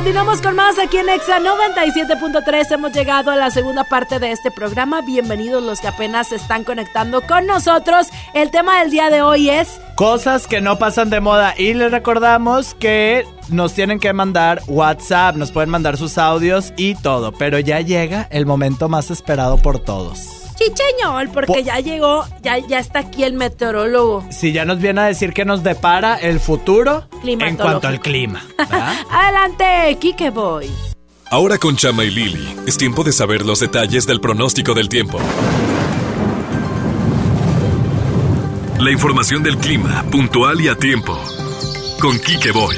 Continuamos con más aquí en Exa 97.3. Hemos llegado a la segunda parte de este programa. Bienvenidos los que apenas se están conectando con nosotros. El tema del día de hoy es Cosas que no pasan de moda. Y les recordamos que nos tienen que mandar WhatsApp, nos pueden mandar sus audios y todo. Pero ya llega el momento más esperado por todos. Chicheñol, porque Po- ya llegó, ya, ya está aquí el meteorólogo. Si ya nos viene a decir que nos depara el futuro en cuanto al clima. Adelante, Kike Boy. Ahora con Chama y Lili, es tiempo de saber los detalles del pronóstico del tiempo. La información del clima, puntual y a tiempo. Con Quique Boy.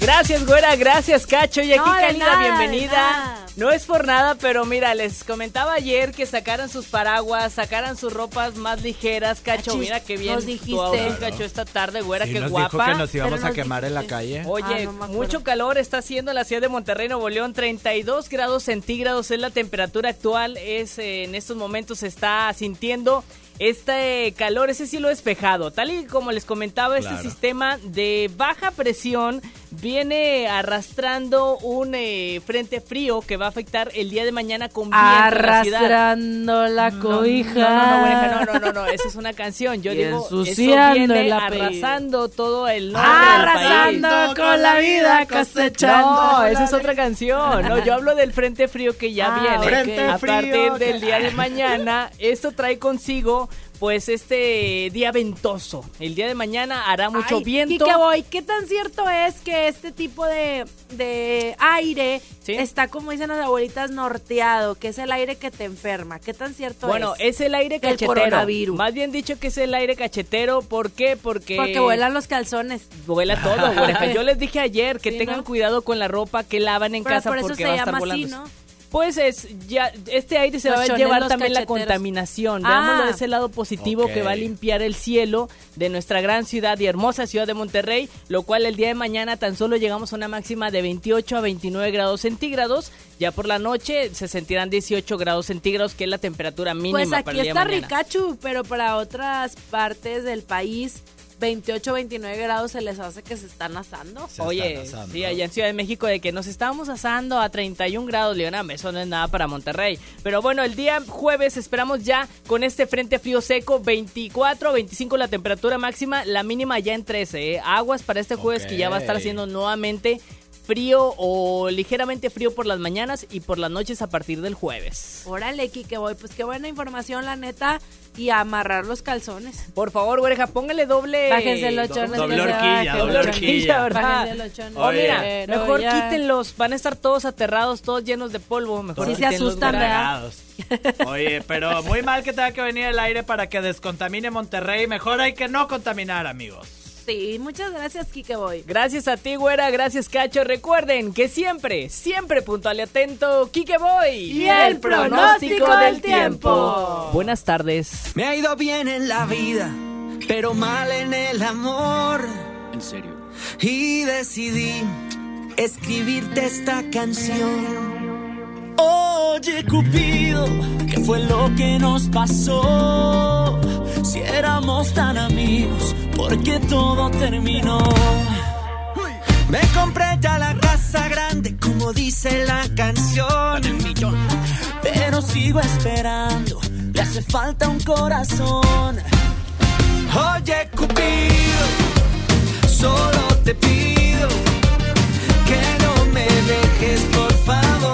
Gracias, güera, gracias, Cacho. Y aquí No, cálida nada, bienvenida. No es por nada, pero mira, les comentaba ayer que sacaran sus paraguas, sacaran sus ropas más ligeras, Cacho. Achis, mira qué bien nos tu dijiste. Cacho, esta tarde, güera, Sí, qué nos guapa. dijo que nos íbamos a quemar en la calle. Oye, Ah, no mucho calor está haciendo en la ciudad de Monterrey, Nuevo León, 32 grados centígrados es la temperatura actual, es eh, en estos momentos se está sintiendo este calor, ese cielo despejado. Tal y como les comentaba, Claro. este sistema de baja presión viene arrastrando un eh, frente frío que va a afectar el día de mañana con viento la. Arrastrando la No, cobija. No, no, no, no, no, no, no, esa es una canción. Yo Y digo, eso ensuciando viene apellido. arrasando todo el norte del país. Arrasando con la vida, cosechando. No, esa es otra canción. No, yo hablo del frente frío que ya Ah, viene. Frente a frío partir que- del día de mañana, esto trae consigo pues este día ventoso. El día de mañana hará mucho Ay, viento. Quique Boy, ¿qué tan cierto es que este tipo de, de aire está, como dicen las abuelitas, norteado? Que es el aire que te enferma. ¿Qué tan cierto Bueno, es? es el aire El cachetero. coronavirus. Más bien dicho que es el aire cachetero. ¿Por qué? Porque... Porque vuelan los calzones. Vuela todo. Yo les dije ayer que Sí, tengan ¿no? cuidado con la ropa que lavan en Pero casa por porque va a estar volando. así, ¿no? Pues es ya este aire se Los va a llevar también la contaminación. Ah. Veámoslo de ese lado positivo que va a limpiar el cielo de nuestra gran ciudad y hermosa ciudad de Monterrey, lo cual el día de mañana tan solo llegamos a una máxima de 28 a 29 grados centígrados. Ya por la noche se sentirán 18 grados centígrados, que es la temperatura mínima Pues para aquí el día de está mañana. Ricachu, pero para otras partes del país, 28, 29 grados se les hace que se están asando. Oye, sí, allá en Ciudad de México de que nos estábamos asando a 31 grados, Leonam, eso no es nada para Monterrey. Pero bueno, el día jueves esperamos ya con este frente frío seco, 24, 25 la temperatura máxima, la mínima ya en 13. ¿eh? Aguas para este jueves que ya va a estar haciendo nuevamente frío o ligeramente frío por las mañanas y por las noches a partir del jueves. Órale, que voy, pues qué buena información, la neta, y a amarrar los calzones. Por favor, oreja, póngale doble. Bájense los chones. Doble horquilla, doble horquilla. ¿verdad? Bájense los chones. Oh, mira, Pero mejor ya- quítenlos, van a estar todos aterrados, todos llenos de polvo. Mejor Sí se asustan. ¿verdad? Oye, pero muy mal que tenga que venir el aire para que descontamine Monterrey. Mejor hay que no contaminar, amigos. Sí, muchas gracias, Kike Boy. Gracias a ti, güera, gracias, Cacho. Recuerden que siempre, siempre puntual y atento, Kike Boy. Y el pronóstico del tiempo. Buenas tardes. Me ha ido bien en la vida, pero mal en el amor. En serio. Y decidí escribirte esta canción. Oye, Cupido, ¿qué fue lo que nos pasó? Si éramos tan amigos, ¿por qué todo terminó? Me compré ya la casa grande, como dice la canción. Pero sigo esperando, le hace falta un corazón. Oye, Cupido, solo te pido que no me dejes, por favor,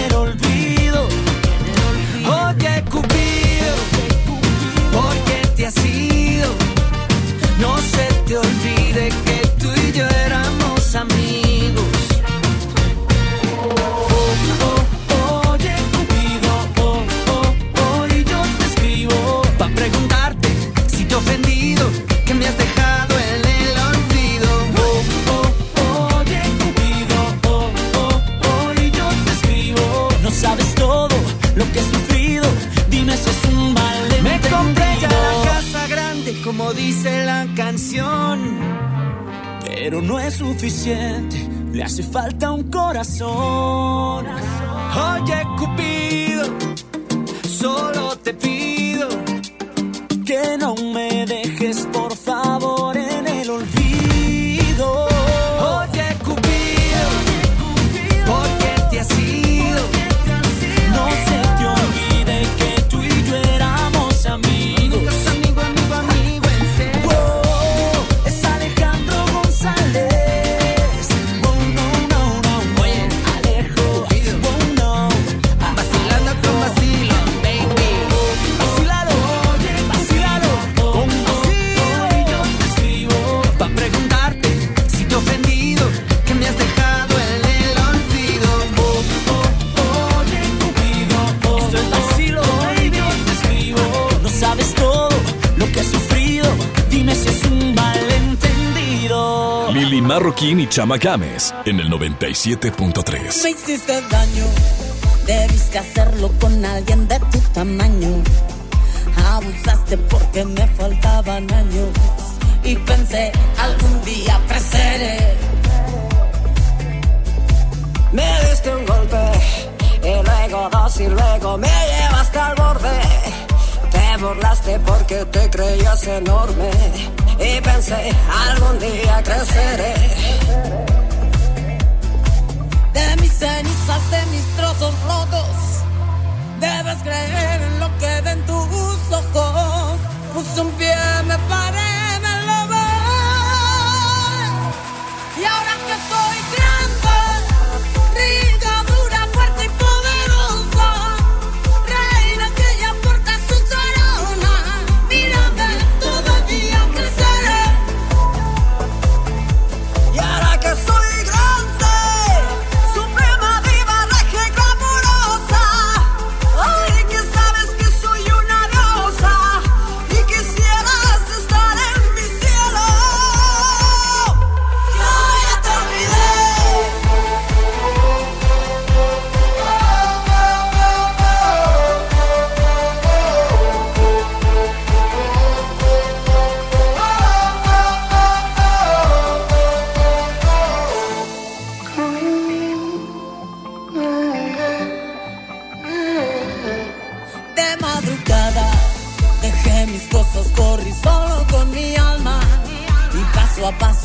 No se te olvide no es suficiente, le hace falta un corazón. Oye, Cupido, solo te pido Marroquín y Chama Games en el 97.3. Me hiciste daño, debiste hacerlo con alguien de tu tamaño. Abusaste porque me faltaban años y pensé algún día creceré. Me diste un golpe y luego dos y luego me llevaste al borde. Te burlaste porque te creías enorme y pensé algún día creceré. De mis cenizas, de mis trozos rotos, Debes creer en lo que ven tus ojos. Puse un pie, me paré, me lo voy. Y ahora que soy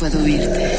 Puedo oírte.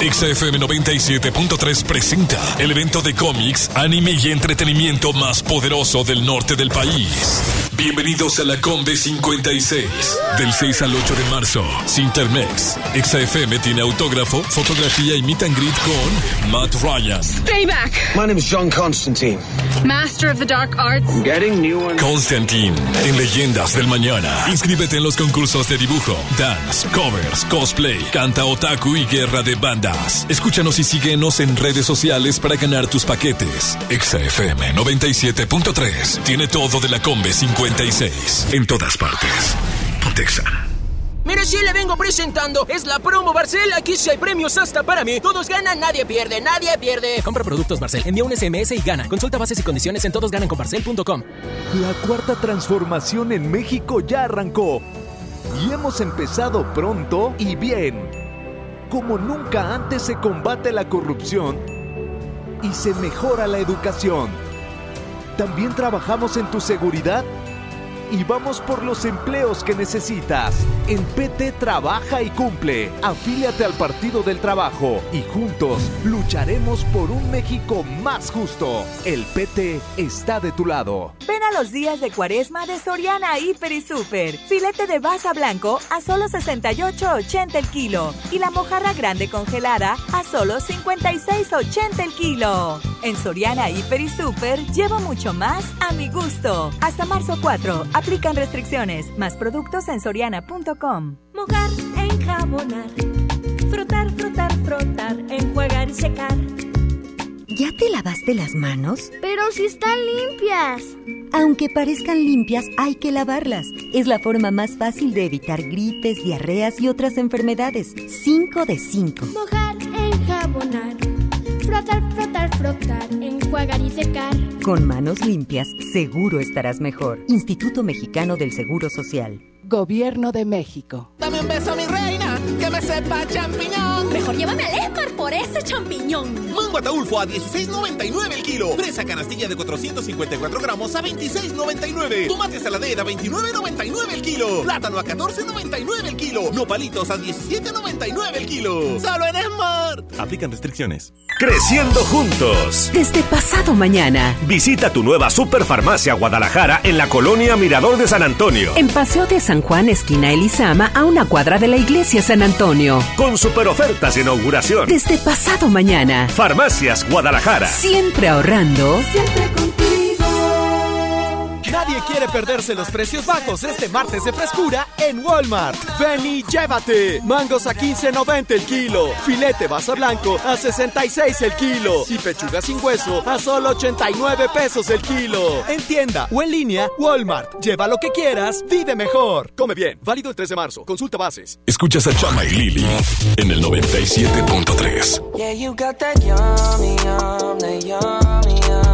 XFM 97.3 presenta el evento de cómics, anime y entretenimiento más poderoso del norte del país. Bienvenidos a la Combe 56, del 6 al 8 de marzo. Sintermex. XFM tiene autógrafo, fotografía y meet and greet con Matt Ryan, Stay back. My name is John Constantine. Master of the Dark Arts. Getting new ones. Constantine, en Leyendas del Mañana. Inscríbete en los concursos de dibujo, dance, covers, cosplay, canta otaku y guerra de bandas. Escúchanos y síguenos en redes sociales para ganar tus paquetes. XFM 97.3 tiene todo de la Combe 56 en todas partes. Pontexa. Mire, si le vengo presentando, es la promo Barcel. Aquí sí hay premios hasta para mí. Todos ganan, nadie pierde, nadie pierde. Compra productos Barcel, envía un SMS y gana. Consulta bases y condiciones en todosgananconbarcel.com. La cuarta transformación en México ya arrancó. Y hemos empezado pronto y bien. Como nunca antes se combate la corrupción y se mejora la educación. También trabajamos en tu seguridad y vamos por los empleos que necesitas. En PT trabaja y cumple. Afíliate al Partido del Trabajo y juntos lucharemos por un México más justo. El PT está de tu lado. Ven a los días de cuaresma de Soriana Hiper y Super. Filete de baza blanco a solo 68.80 el kilo. Y la mojarra grande congelada a solo 56.80 el kilo. En Soriana, Hiper y Super, llevo mucho más a mi gusto. Hasta marzo 4, aplican restricciones. Más productos en soriana.com. Mojar, enjabonar, frotar, frotar, frotar, enjuagar y secar. ¿Ya te lavaste las manos? Pero si están limpias. Aunque parezcan limpias, hay que lavarlas. Es la forma más fácil de evitar gripes, diarreas y otras enfermedades. 5 de 5. Mojar, enjabonar, frotar, frotar, frotar, enjuagar y secar. Con manos limpias, seguro estarás mejor. Instituto Mexicano del Seguro Social. Gobierno de México. Dame un beso, mi reina, que me sepa champiñón. Mejor llévame al Esmar por ese champiñón. Mango ataulfo a 16.99 el kilo. Fresa canastilla de 454 gramos a 26.99. Tomate saladera a 29.99 el kilo. Plátano a 14.99 el kilo. Nopalitos a 17.99 el kilo. Solo en Smart. Aplican restricciones. Creciendo juntos. Desde pasado mañana. Visita tu nueva Superfarmacia Guadalajara en la colonia Mirador de San Antonio. En Paseo de San Juan, esquina Elizama, a una cuadra de la iglesia San Antonio. Con super ofertas de inauguración. Desde pasado mañana. Farmacias Guadalajara. Siempre ahorrando. Siempre contigo. Nadie quiere perderse los precios bajos este martes de frescura en Walmart. Ven y llévate. Mangos a 15.90 el kilo. Filete basa blanco a 66 el kilo. Y pechuga sin hueso a solo 89 pesos el kilo. En tienda o en línea, Walmart. Lleva lo que quieras, vive mejor. Come bien. Válido el 3 de marzo. Consulta bases. Escuchas a Chama y Lili en el 97.3. Yeah, you got that yummy, yum, that yummy, yum,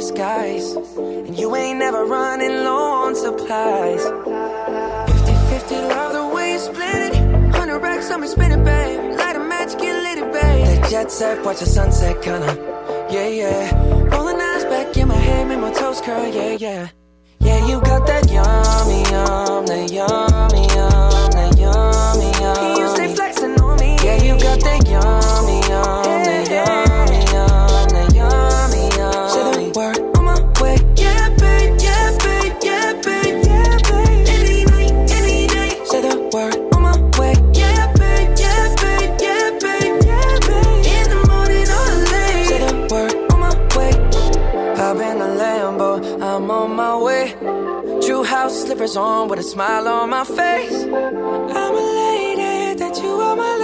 no disguise. And you ain't never running low on supplies. 50 50, love the way you split it. 100 racks on me, spin it, babe. Light a match, get lit, it, babe. That jet set, watch the sunset, kinda. Yeah, yeah. Rolling eyes back in my head, make my toes curl, yeah, yeah. Yeah, you got that yummy, yum, that yummy, yum, that yummy, yum. You stay flexing on me. Yeah, you got that yummy, yum, that yummy, slippers on with a smile on my face. I'm elated that you are my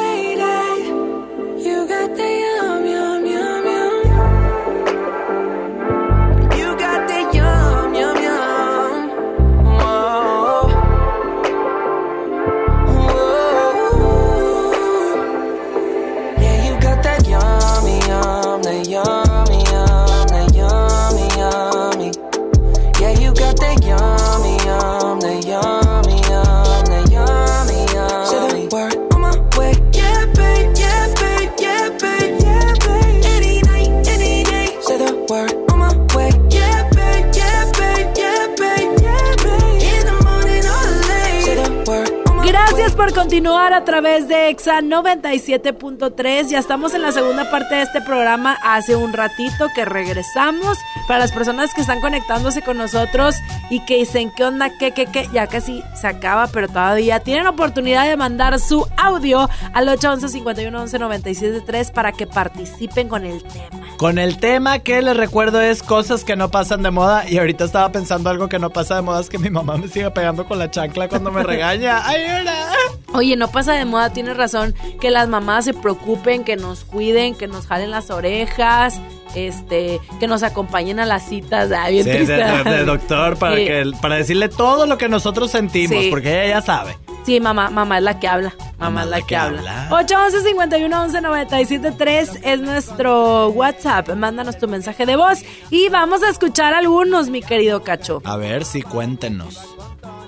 continuar a través de EXA 97.3. Ya estamos en la segunda parte de este programa hace un ratito que regresamos. Para las personas que están conectándose con nosotros y que dicen, ¿qué onda? ¿Qué, qué, qué? Ya casi se acaba, pero todavía tienen oportunidad de mandar su audio al 811 51 11 para que participen con el tema. Con el tema que les recuerdo es cosas que no pasan de moda. Y ahorita estaba pensando algo que no pasa de moda es que mi mamá me sigue pegando con la chancla cuando me regaña. ¡Ayuda! Oye, no pasa de moda, tienes razón, que las mamás se preocupen, que nos cuiden, que nos jalen las orejas, este, que nos acompañen a las citas, ah, bien Sí, triste. de, de- de doctor para Sí. que para decirle todo lo que nosotros sentimos, Sí. porque ella ya sabe. Sí, mamá, mamá es la que habla. Mamá, es la que, habla. 811 51 11 97 3 es nuestro WhatsApp. Mándanos tu mensaje de voz y vamos a escuchar algunos, mi querido Cacho. A ver, sí, cuéntenos.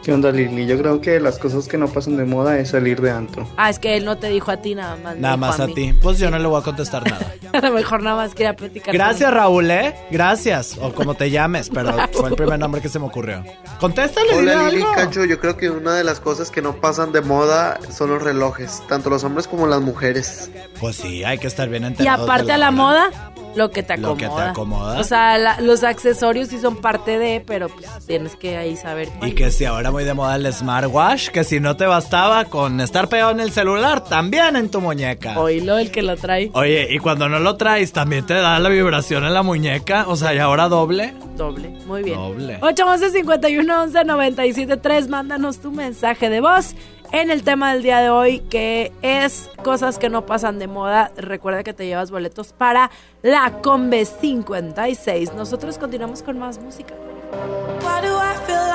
¿Qué onda, Lili? Yo creo que las cosas que no pasan de moda es salir de antro. Ah, es que él no te dijo a ti nada más. Nada más a ti. Pues yo no le voy a contestar nada. A lo mejor nada más quería platicar. Gracias, Raúl, ¿eh? Gracias. O como te llames, pero fue el primer nombre que se me ocurrió. Contéstale, dile Hola Lili algo. Cacho, yo creo que una de las cosas que no pasan de moda son los relojes, tanto los hombres como las mujeres. Pues sí, hay que estar bien Y enterados. aparte de a la moda, lo que te acomoda. Lo que te acomoda. O sea, la- los accesorios sí son parte de, pero pues tienes que ahí saber. Y que si ahora muy de moda el smartwatch, que si no te bastaba con estar pegado en el celular, también en tu muñeca. Oílo, el que lo trae. Oye, y cuando no lo traes, también te da la vibración en la muñeca. O sea, y ahora doble. Doble, muy bien. Doble. 811 51 11 97 3 Mándanos tu mensaje de voz en el tema del día de hoy, que es cosas que no pasan de moda. Recuerda que te llevas boletos para la Combe 56. Nosotros continuamos con más música.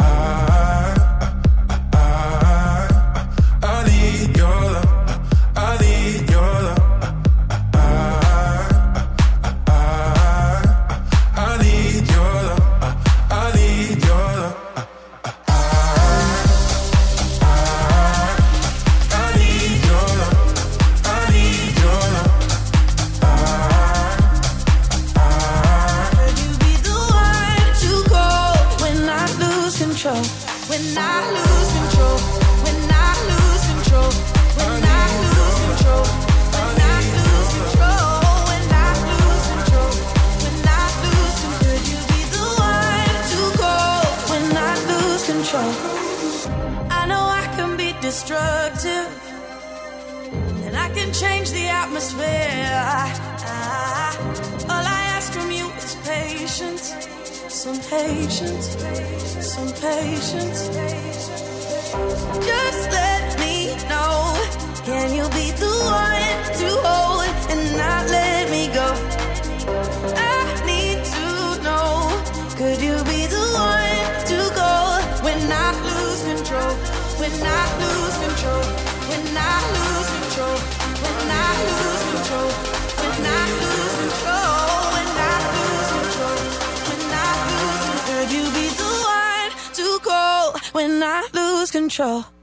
I, I, I, I, I need your love. Destructive. And I can change the atmosphere. Ah, all I ask from you is patience. Some patience. Some patience. Just let me know. Can you be the one control?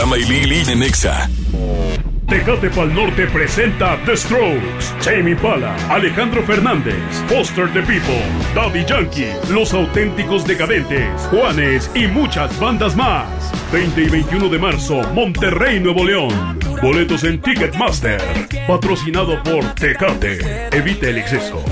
Chama y Lili en Nexa. Tecate Pal Norte presenta The Strokes, Jamie Pala, Alejandro Fernández, Foster the People, Daddy Yankee, Los Auténticos Decadentes, Juanes y muchas bandas más. 20 y 21 de marzo, Monterrey, Nuevo León. Boletos en Ticketmaster. Patrocinado por Tecate. Evite el exceso.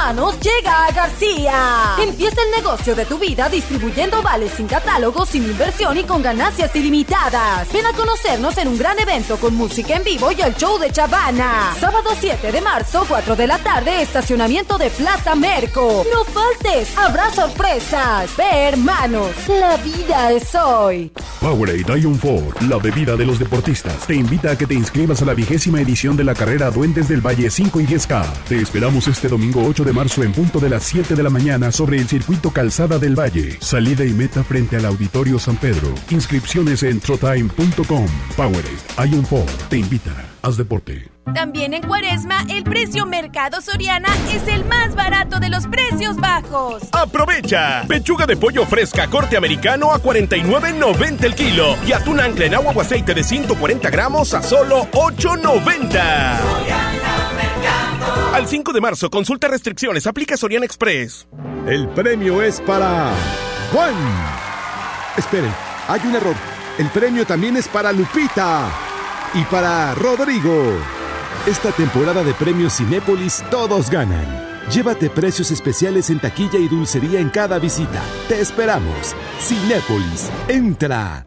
Hermanos llega a García. Empieza el negocio de tu vida distribuyendo vales sin catálogo, sin inversión y con ganancias ilimitadas. Ven a conocernos en un gran evento con música en vivo y el show de Chavana. Sábado 7 de marzo, 4 de la tarde, estacionamiento de Plaza Merco. No faltes, habrá sorpresas. Ve, hermanos, la vida es hoy. Powerade Ion 4, la bebida de los deportistas, te invita a que te inscribas a la vigésima edición de la carrera Duendes del Valle 5 y 10K. Te esperamos este domingo 8 de marzo en punto de las 7 de la mañana sobre el circuito Calzada del Valle. Salida y meta frente al Auditorio San Pedro. Inscripciones en trotime.com. Powerade Ion 4 te invita. Haz deporte. También en Cuaresma, el precio Mercado Soriana es el más barato de los precios bajos. ¡Aprovecha! Pechuga de pollo fresca corte americano a 49.90 el kilo y atún ancla en agua o aceite de 140 gramos a solo 8.90. Al 5 de marzo, consulta restricciones, aplica Soriana Express. El premio es para Juan. Esperen, hay un error. El premio también es para Lupita y para Rodrigo. Esta temporada de premios Cinépolis todos ganan. Llévate precios especiales en taquilla y dulcería en cada visita. Te esperamos. Cinépolis, entra.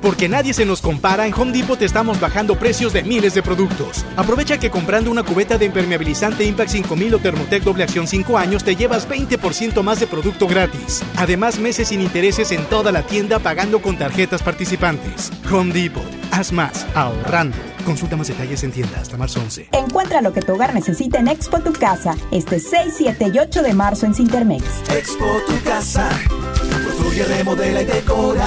Porque nadie se nos compara, en Home Depot te estamos bajando precios de miles de productos. Aprovecha que comprando una cubeta de impermeabilizante Impact 5000 o Thermotec doble acción 5 años te llevas 20% más de producto gratis. Además, meses sin intereses en toda la tienda pagando con tarjetas participantes. Home Depot. Haz más, ahorrando. Consulta más detalles en tienda hasta marzo 11. Encuentra lo que tu hogar necesita en Expo Tu Casa, este 6, 7 y 8 de marzo en Cintermex. Expo tu casa. Construye, remodela y decora.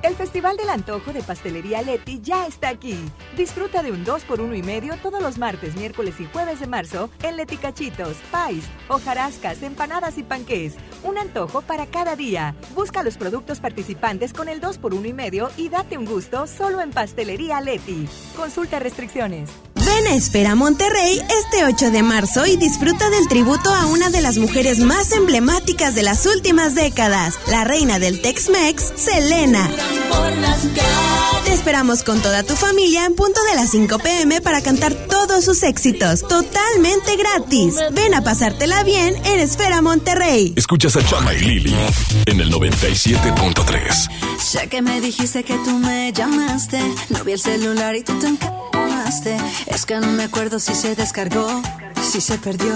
El Festival del Antojo de Pastelería Leti ya está aquí. Disfruta de un 2x1 y medio todos los martes, miércoles y jueves de marzo en Leti Cachitos, Pais, hojarascas, empanadas y panqués. Un antojo para cada día. Busca los productos participantes con el 2x1 y medio y date un gusto solo en Pastelería Leti. Consulta restricciones. Ven a Espera Monterrey este 8 de marzo y disfruta del tributo a una de las mujeres más emblemáticas de las últimas décadas, la reina del Tex-Mex, Selena. Te esperamos con toda tu familia en punto de las 5 pm para cantar todos sus éxitos, totalmente gratis. Ven a pasártela bien en Esfera Monterrey. Escuchas a Chama y Lili en el 97.3. Sé que me dijiste que tú me llamaste. No vi el celular y tú te encamaste. Es que no me acuerdo si se descargó, si se perdió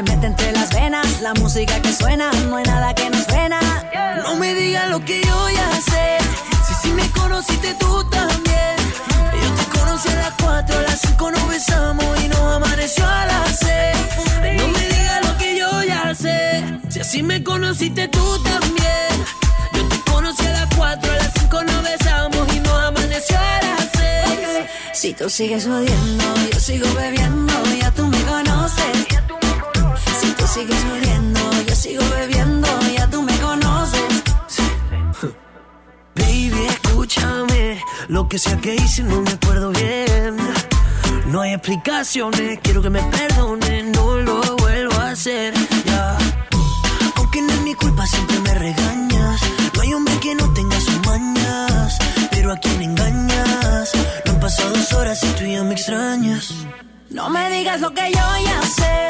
Se mete entre las venas la música que suena, no hay nada que nos frena. No me digas lo que yo ya sé. Si sí me conociste tú también. Yo te conocí a las 4, a las 5 nos besamos y nos amaneció a las 6. No me digas lo que yo ya sé. Si así me conociste tú también. Yo te conocí a las 4, a las 5 nos besamos y nos amaneció a las 6. Si Si tú sigues odiando, yo sigo bebiendo, ya tú me conoces. Si tú sigues odiando, yo sigo bebiendo, ya tú me conoces. Baby, escúchame. Lo que sea que hice no me acuerdo bien. No hay explicaciones, quiero que me perdone, no lo vuelvo a hacer. Ya. Aunque no es mi culpa, siempre me regañas. No hay hombre que no tenga sus mañas. Pero a quien engañas. No han pasado dos horas y tú ya me extrañas. No me digas lo que yo ya sé.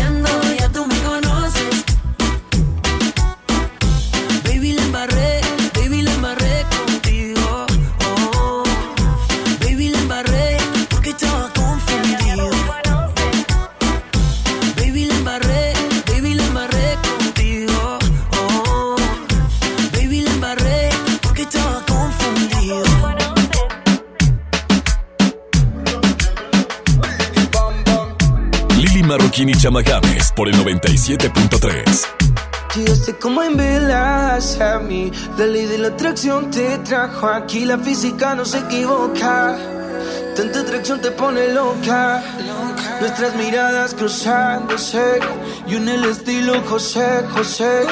Marroquín y Chama Games por el 97.3. Llegaste como en velas a mí. La ley de la atracción te trajo aquí. La física no se equivoca. Tanta atracción te pone loca. Nuestras miradas cruzándose. Y en el estilo José, José.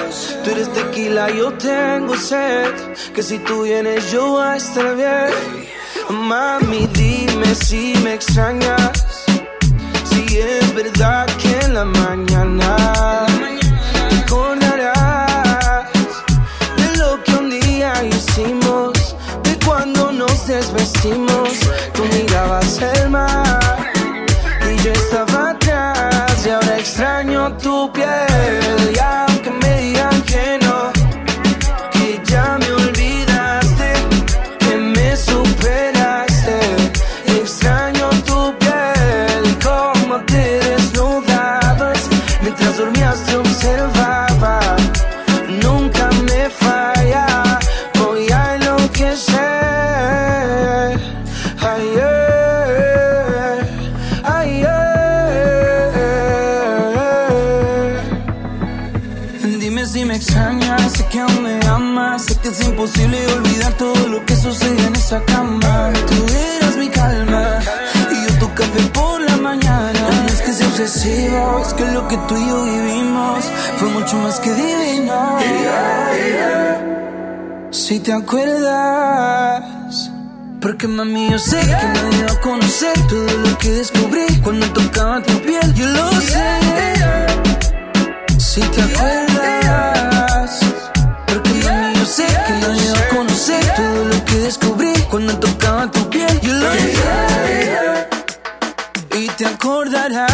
Tú eres tequila, yo tengo sed. Que si tú vienes yo voy a estar bien. Mami, dime si me extrañas Si es verdad que en la mañana te acordarás de lo que un día hicimos, de cuando nos desvestimos. Tú mirabas el mar y yo estaba atrás y ahora extraño tu piel. Esa cama. Tú eras mi calma y yo tu café por la mañana. No es que sea obsesivo, es que lo que tú y yo vivimos fue mucho más que divino. Si te acuerdas. Porque mami yo sé que nadie va a conocer todo lo que descubrí cuando tocaba tu piel. Yo lo sé. Si te acuerdas. Porque mami yo sé que nadie va a conocer todo lo que descubrí cuando tocaba tu piel. Yo lo sé. Y te acordarás.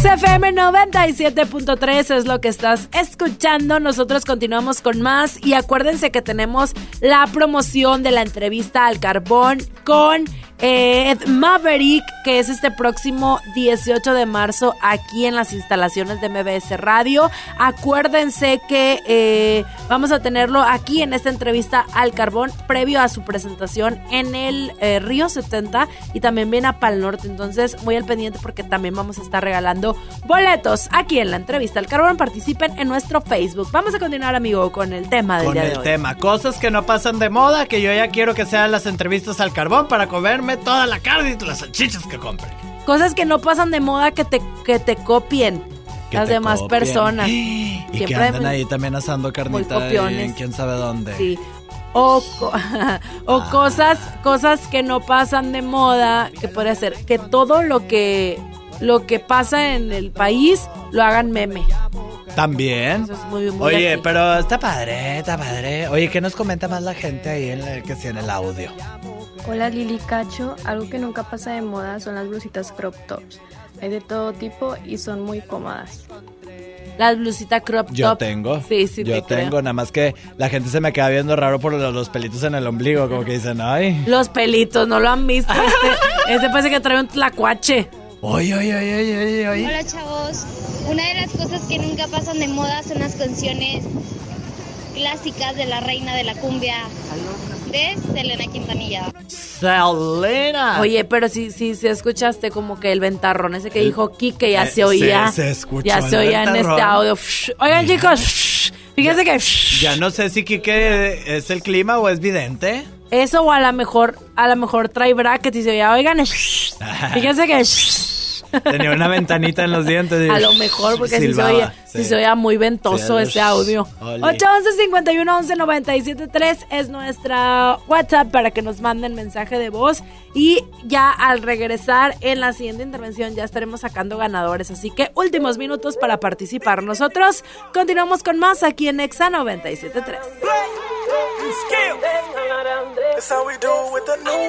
XFM 97.3 es lo que estás escuchando. Nosotros continuamos con más y acuérdense que tenemos la promoción de la entrevista al carbón con eh, Maverick, que es este próximo 18 de marzo aquí en las instalaciones de MBS Radio. Acuérdense que eh, vamos a tenerlo aquí en esta entrevista al carbón previo a su presentación en el eh, Río 70 y también viene a Pal Norte. Entonces, muy al pendiente porque también vamos a estar regalando boletos aquí en la entrevista al carbón. Participen en nuestro Facebook. Vamos a continuar, amigo, con el tema del Con día de el hoy. tema, cosas que no pasan de moda, que yo ya quiero que sean las entrevistas al carbón para comerme toda la carne y las salchichas que compre. Cosas que no pasan de moda que te, que te copien. Que las demás copien. personas. Y que anden ahí también asando carnita en quién sabe dónde. Sí. O, co- o cosas, cosas que no pasan de moda, que puede ser que todo lo que lo que pasa en el país lo hagan meme. También. Eso es muy, muy Oye, así. pero está padre, está padre. Oye, ¿qué nos comenta más la gente ahí en el, que sí, en el audio? Hola Lili Cacho, algo que nunca pasa de moda son las blusitas crop tops. Hay de todo tipo y son muy cómodas. Las blusitas crop Yo top. tengo. Sí, sí, Yo te creo. tengo, nada más que la gente se me queda viendo raro por los, los pelitos en el ombligo, como que dicen, ay. Los pelitos, no lo han visto. Este, este parece que trae un tlacuache. Oye, oye, oye, oye, oye. Hola chavos, una de las cosas que nunca pasan de moda son las canciones clásicas de la reina de la cumbia de Selena Quintanilla. Selena. Oye, pero sí, sí, sí escuchaste como que el ventarrón ese que El- dijo Kike ya Eh, se oía. se- se escuchó ya se oía en este audio. Oigan, chicos, fíjense que. Ya no sé si Kike es el clima o es vidente. eso o a lo mejor, a lo mejor trae brackets y se oía, oigan, fíjense que. Tenía una ventanita en los dientes. y A lo mejor, porque si se oía, sí. sí se oía muy ventoso Sí, ese audio. Oli. 811 51 11 97 3 es nuestra WhatsApp para que nos manden mensaje de voz. Y ya al regresar en la siguiente intervención ya estaremos sacando ganadores. Así que últimos minutos para participar. Nosotros continuamos con más aquí en Exa 97 3. That's how we do it with the new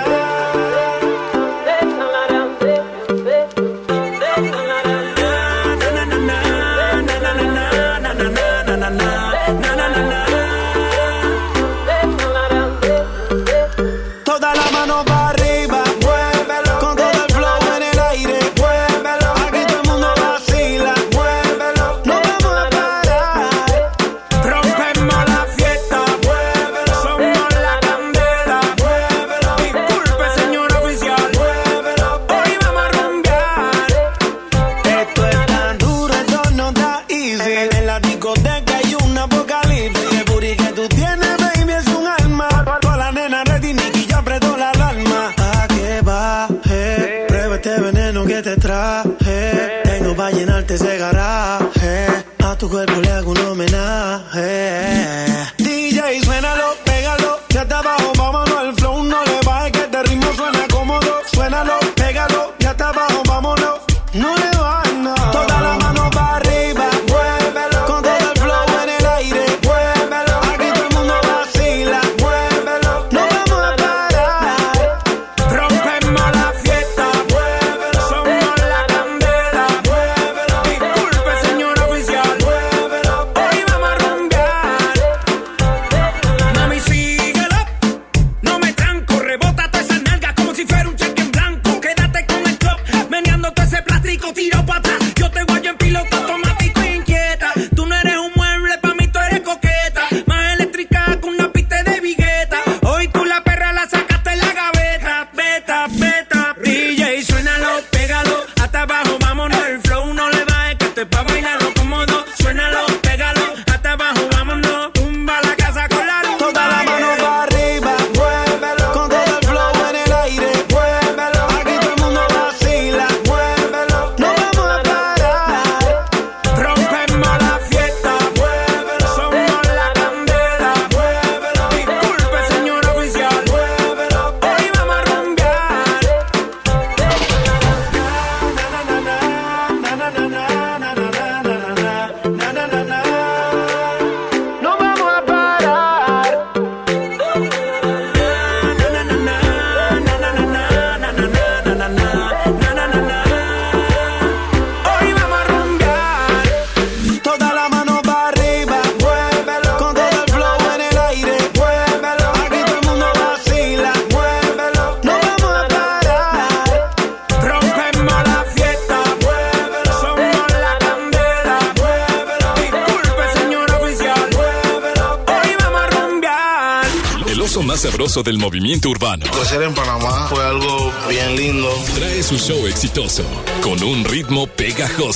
ese garaje. A tu cuerpo le hago un homenaje.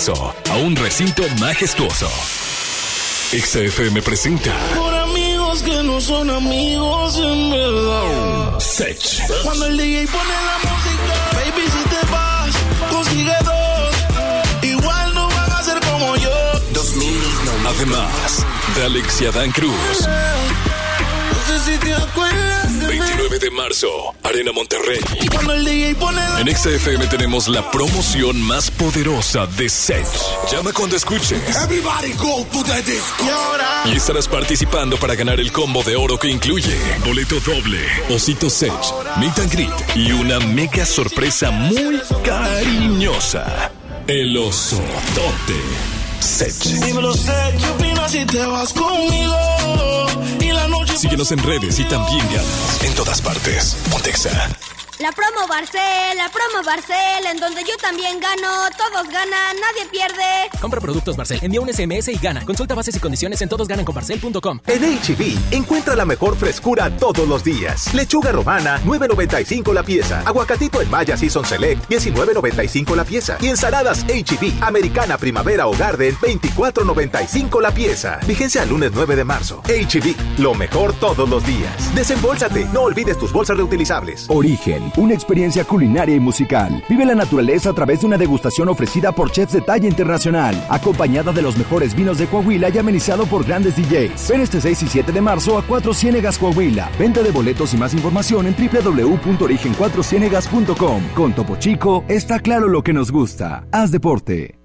Pegajoso a un recinto majestuoso. XFM presenta Por amigos que no son amigos en verdad. Sech. Cuando el DJ pone la música, baby, si te vas, consigue dos. Igual no van a ser como yo. Además de Alex y Adán Cruz. No sé si te acuerdas. 29 de marzo, Arena Monterrey. En XFM tenemos la promoción más poderosa de Sech. Llama cuando escuches. Everybody go to the disco. Y estarás participando para ganar el combo de oro que incluye boleto doble, osito Sech, meet and greet y una mega sorpresa muy cariñosa. El oso Sech. dímelo, sé, ¿qué opinas si te vas conmigo? Síguenos en redes y también ganas en todas partes. Pontexa. La promo Barcel, la promo Barcel, en donde yo también gano, todos ganan, nadie pierde. Compra productos Barcel, envía un SMS y gana. Consulta bases y condiciones en todosgananconbarcel.com. En HB, encuentra la mejor frescura todos los días. Lechuga romana, 9.95 la pieza. Aguacatito en Maya Season Select, 19.95 la pieza. Y ensaladas HB, americana, primavera o garden, 24.95 la pieza. Vigencia al lunes 9 de marzo. HB, lo mejor todos los días. Desembolsate, no olvides tus bolsas reutilizables. Origen, una experiencia culinaria y musical. Vive la naturaleza a través de una degustación ofrecida por chefs de talla internacional, acompañada de los mejores vinos de Coahuila y amenizado por grandes DJs. Ven este 6 y 7 de marzo a Cuatro Ciénegas Coahuila. Venta de boletos y más información en www.origen4ciénegas.com. Con Topo Chico, está claro lo que nos gusta. Haz deporte.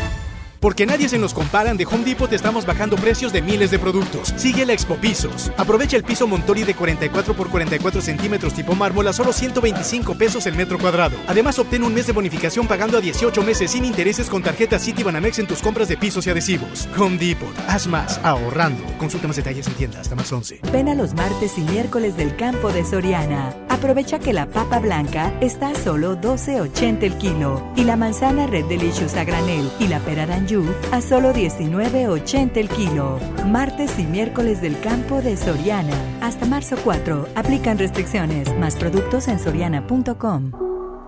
Porque nadie se nos comparan, de Home Depot estamos bajando precios de miles de productos. Sigue la Expo Pisos. Aprovecha el piso Montori de 44 por 44 centímetros tipo mármol a solo 125 pesos el metro cuadrado. Además, obtén un mes de bonificación pagando a 18 meses sin intereses con tarjeta City Banamex en tus compras de pisos y adhesivos. Home Depot. Haz más ahorrando. Consulta más detalles en tienda hasta más 11. Ven a los martes y miércoles del campo de Soriana. Aprovecha que la papa blanca está a solo 12.80 el kilo y la manzana Red Delicious a granel y la pera A solo 19.80 el kilo. Martes y miércoles del campo de Soriana. Hasta marzo 4. Aplican restricciones. Más productos en soriana.com.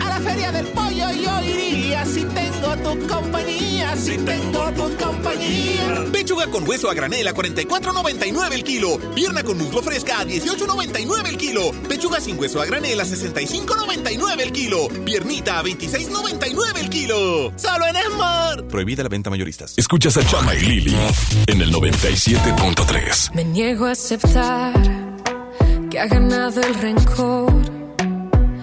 A la feria del pollo yo iría si tengo tu compañía, si tengo tu compañía. Pechuga con hueso a granel a 44.99 el kilo. Pierna con muslo fresca a 18.99 el kilo. Pechuga sin hueso a granel a 65.99 el kilo. Piernita a 26.99 el kilo. Solo en Esmar. Prohibida la venta mayoristas. Escuchas a Chama y Lili en el 97.3. Me niego a aceptar que ha ganado el rencor.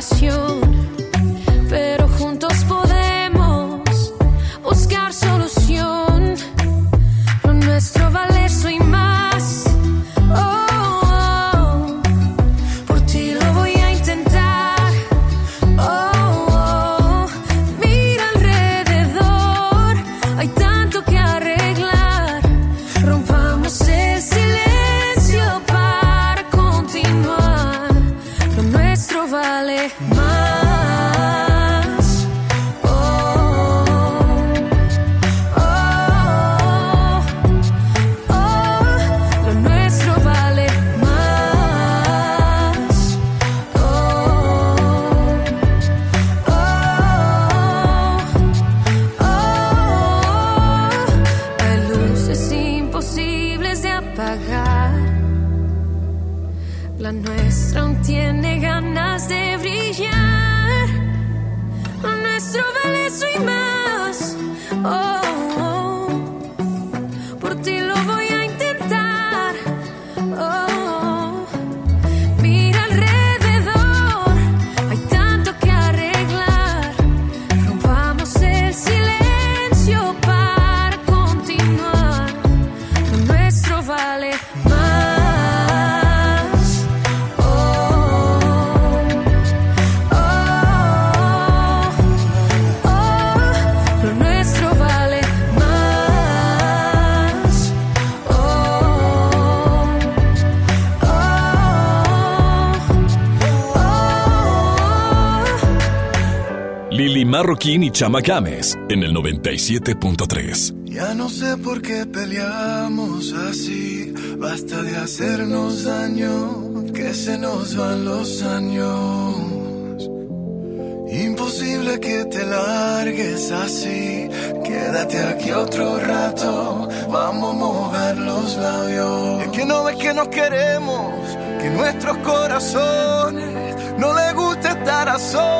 cada Marroquín y Chama Games en el 97.3. Ya no sé por qué peleamos así. Basta de hacernos daño, que se nos van los años. Imposible que te largues así. Quédate aquí otro rato. Vamos a mojar los labios. Es que no ves que nos queremos, que nuestros corazones no les gusta estar a solas.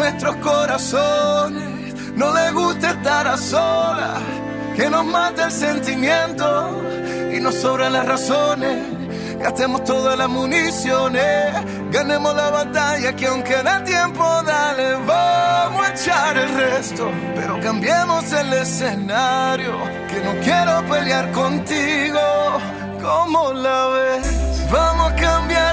nuestros corazones no les gusta estar a solas. Que nos mata el sentimiento y nos sobran las razones. Gastemos todas las municiones, ganemos la batalla que aunque da tiempo, dale, vamos a echar el resto. Pero cambiemos el escenario, que no quiero pelear contigo. ¿Cómo la ves? Vamos a cambiar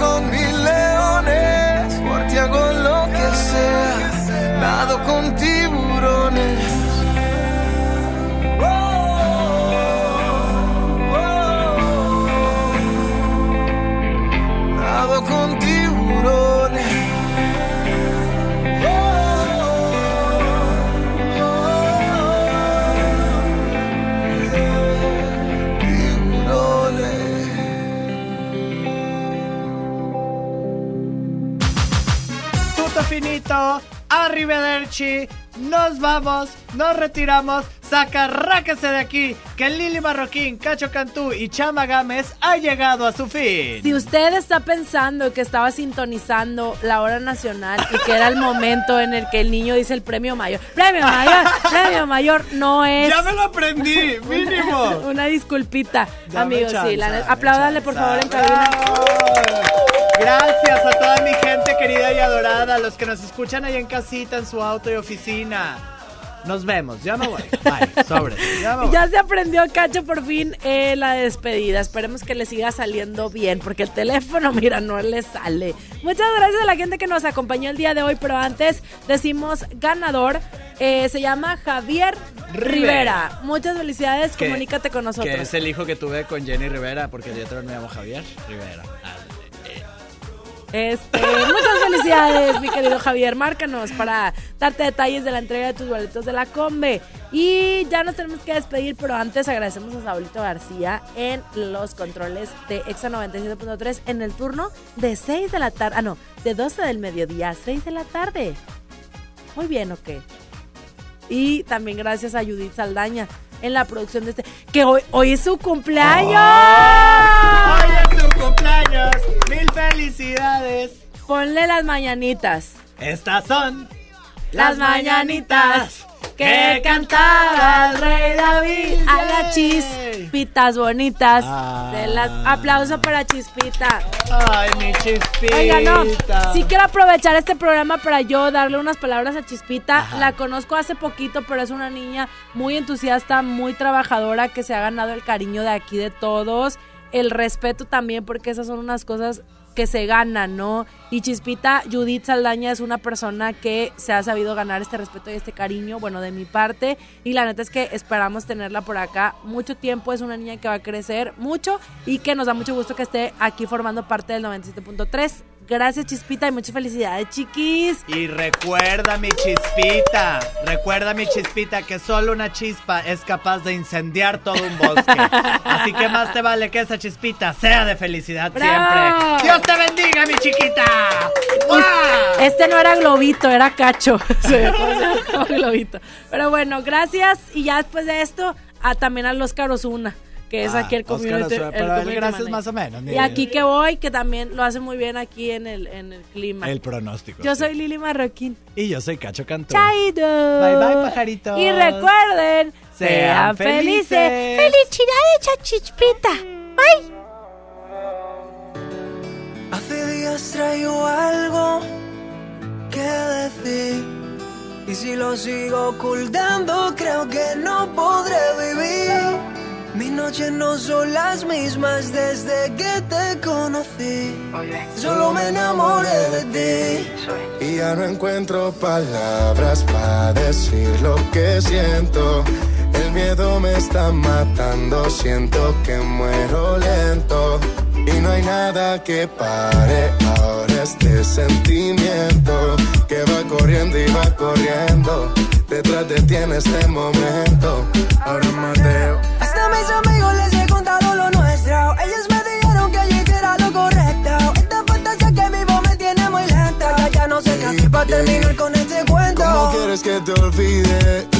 con mil leones, por ti hago lo que sea, nado con Arrivederci, nos vamos, nos retiramos, sacarráquese de aquí, que Lili Marroquín, Cacho Cantú y Chama Gámez ha llegado a su fin. Si usted está pensando que estaba sintonizando la hora nacional y que era el momento en el que el niño dice el premio mayor, premio mayor, premio mayor, no es. Ya me lo aprendí, mínimo. Una disculpita, Dame amigos. chance, sí, la apláudale por favor en cabina. Gracias a toda mi gente querida y adorada, a los que nos escuchan ahí en casita, en su auto y oficina. Nos vemos, ya me voy. Bye, sobre. Ya me voy. Ya se aprendió Cacho por fin eh, la despedida. Esperemos que le siga saliendo bien, porque el teléfono, mira, no le sale. Muchas gracias a la gente que nos acompañó el día de hoy, pero antes decimos ganador. eh, se llama Javier Rivera. Rivera. Muchas felicidades, comunícate con nosotros. Que es el hijo que tuve con Jenny Rivera, porque yo también me llamo Javier Rivera. Este, muchas felicidades, mi querido Javier. Márcanos para darte detalles de la entrega de tus boletos de la Combe. Y ya nos tenemos que despedir, pero antes agradecemos a Saulito García en los controles de Exa 97.3 en el turno de 6 de la tarde. Ah, no, de 12 del mediodía a 6 de la tarde. Muy bien, ¿ok? Y también gracias a Judith Saldaña en la producción de este. Que hoy, hoy es su cumpleaños. ¡Hoy es su cumpleaños! ¡Mil felicidades! Ponle las mañanitas. Estas son Las mañanitas que cantaba el rey David a las chispitas bonitas. De las, aplauso para Chispita. Ay, mi chispita. Oiga, no, sí quiero aprovechar este programa para yo darle unas palabras a Chispita. Ajá. La conozco hace poquito, pero es una niña muy entusiasta, muy trabajadora, que se ha ganado el cariño de aquí de todos. El respeto también, porque esas son unas cosas que se ganan, ¿no? Y Chispita, Judith Saldaña es una persona que se ha sabido ganar este respeto y este cariño, bueno, de mi parte. Y la neta es que esperamos tenerla por acá mucho tiempo. Es una niña que va a crecer mucho y que nos da mucho gusto que esté aquí formando parte del 97.3. Gracias, Chispita, y muchas felicidades, chiquis. Y recuerda mi chispita, recuerda mi chispita que solo una chispa es capaz de incendiar todo un bosque. Así que más te vale que esa chispita sea de felicidad ¡Bravo! siempre. Dios te bendiga, mi chiquita. ¡Mua! Este no era globito, era cacho. Sí, globito. Pero bueno, gracias. Y ya después de esto, a, también al Oscar Osuna, que es Ah, aquí el Oscar community. Osuna, el pero él community gracias manager. más o menos, Y aquí que voy, que también lo hace muy bien aquí en el, en el clima. El pronóstico. Yo sí. soy Lili Marroquín. Y yo soy Cacho Cantú. Chaito. Bye bye, pajaritos. Y recuerden, Sean sean felices. felices. Felicidades, chispita. Traigo algo que decir. Y si lo sigo ocultando, creo que no podré vivir. Mis noches no son las mismas desde que te conocí. Solo me enamoré de ti. Y ya no encuentro palabras para decir lo que siento. El miedo me está matando, siento que muero lento. Y no hay nada que pare ahora este sentimiento que va corriendo y va corriendo. Detrás de ti en este momento. Ahora Mateo. Hasta mis amigos les he contado lo nuestro. Ellos me dijeron que allí era lo correcto. Esta fantasía que vivo me tiene muy lenta. Ya, ya no sé qué hacer para terminar con este cuento. ¿Cómo quieres que te olvide?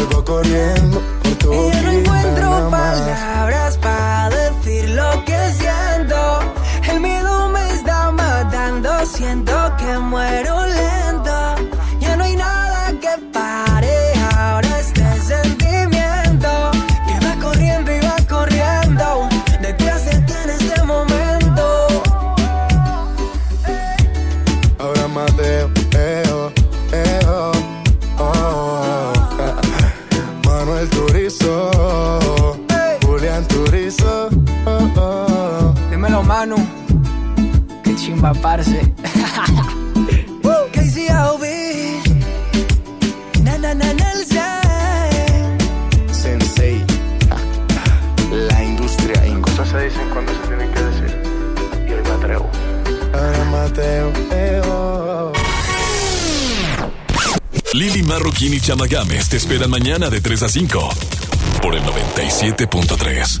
vuelvo corriendo por tu Y yo no encuentro palabras para decir lo que siento. El miedo me está matando, siento que muero Chimba, parce. KCOB. Na, na, na, Nelson. Sensei, la industria. Cosas se dicen cuando se tienen que decir. Y hoy me atrevo. Ahora Mateo, eo. Lili Marroquín y Chama Games te esperan mañana de 3 a 5 por el 97.3.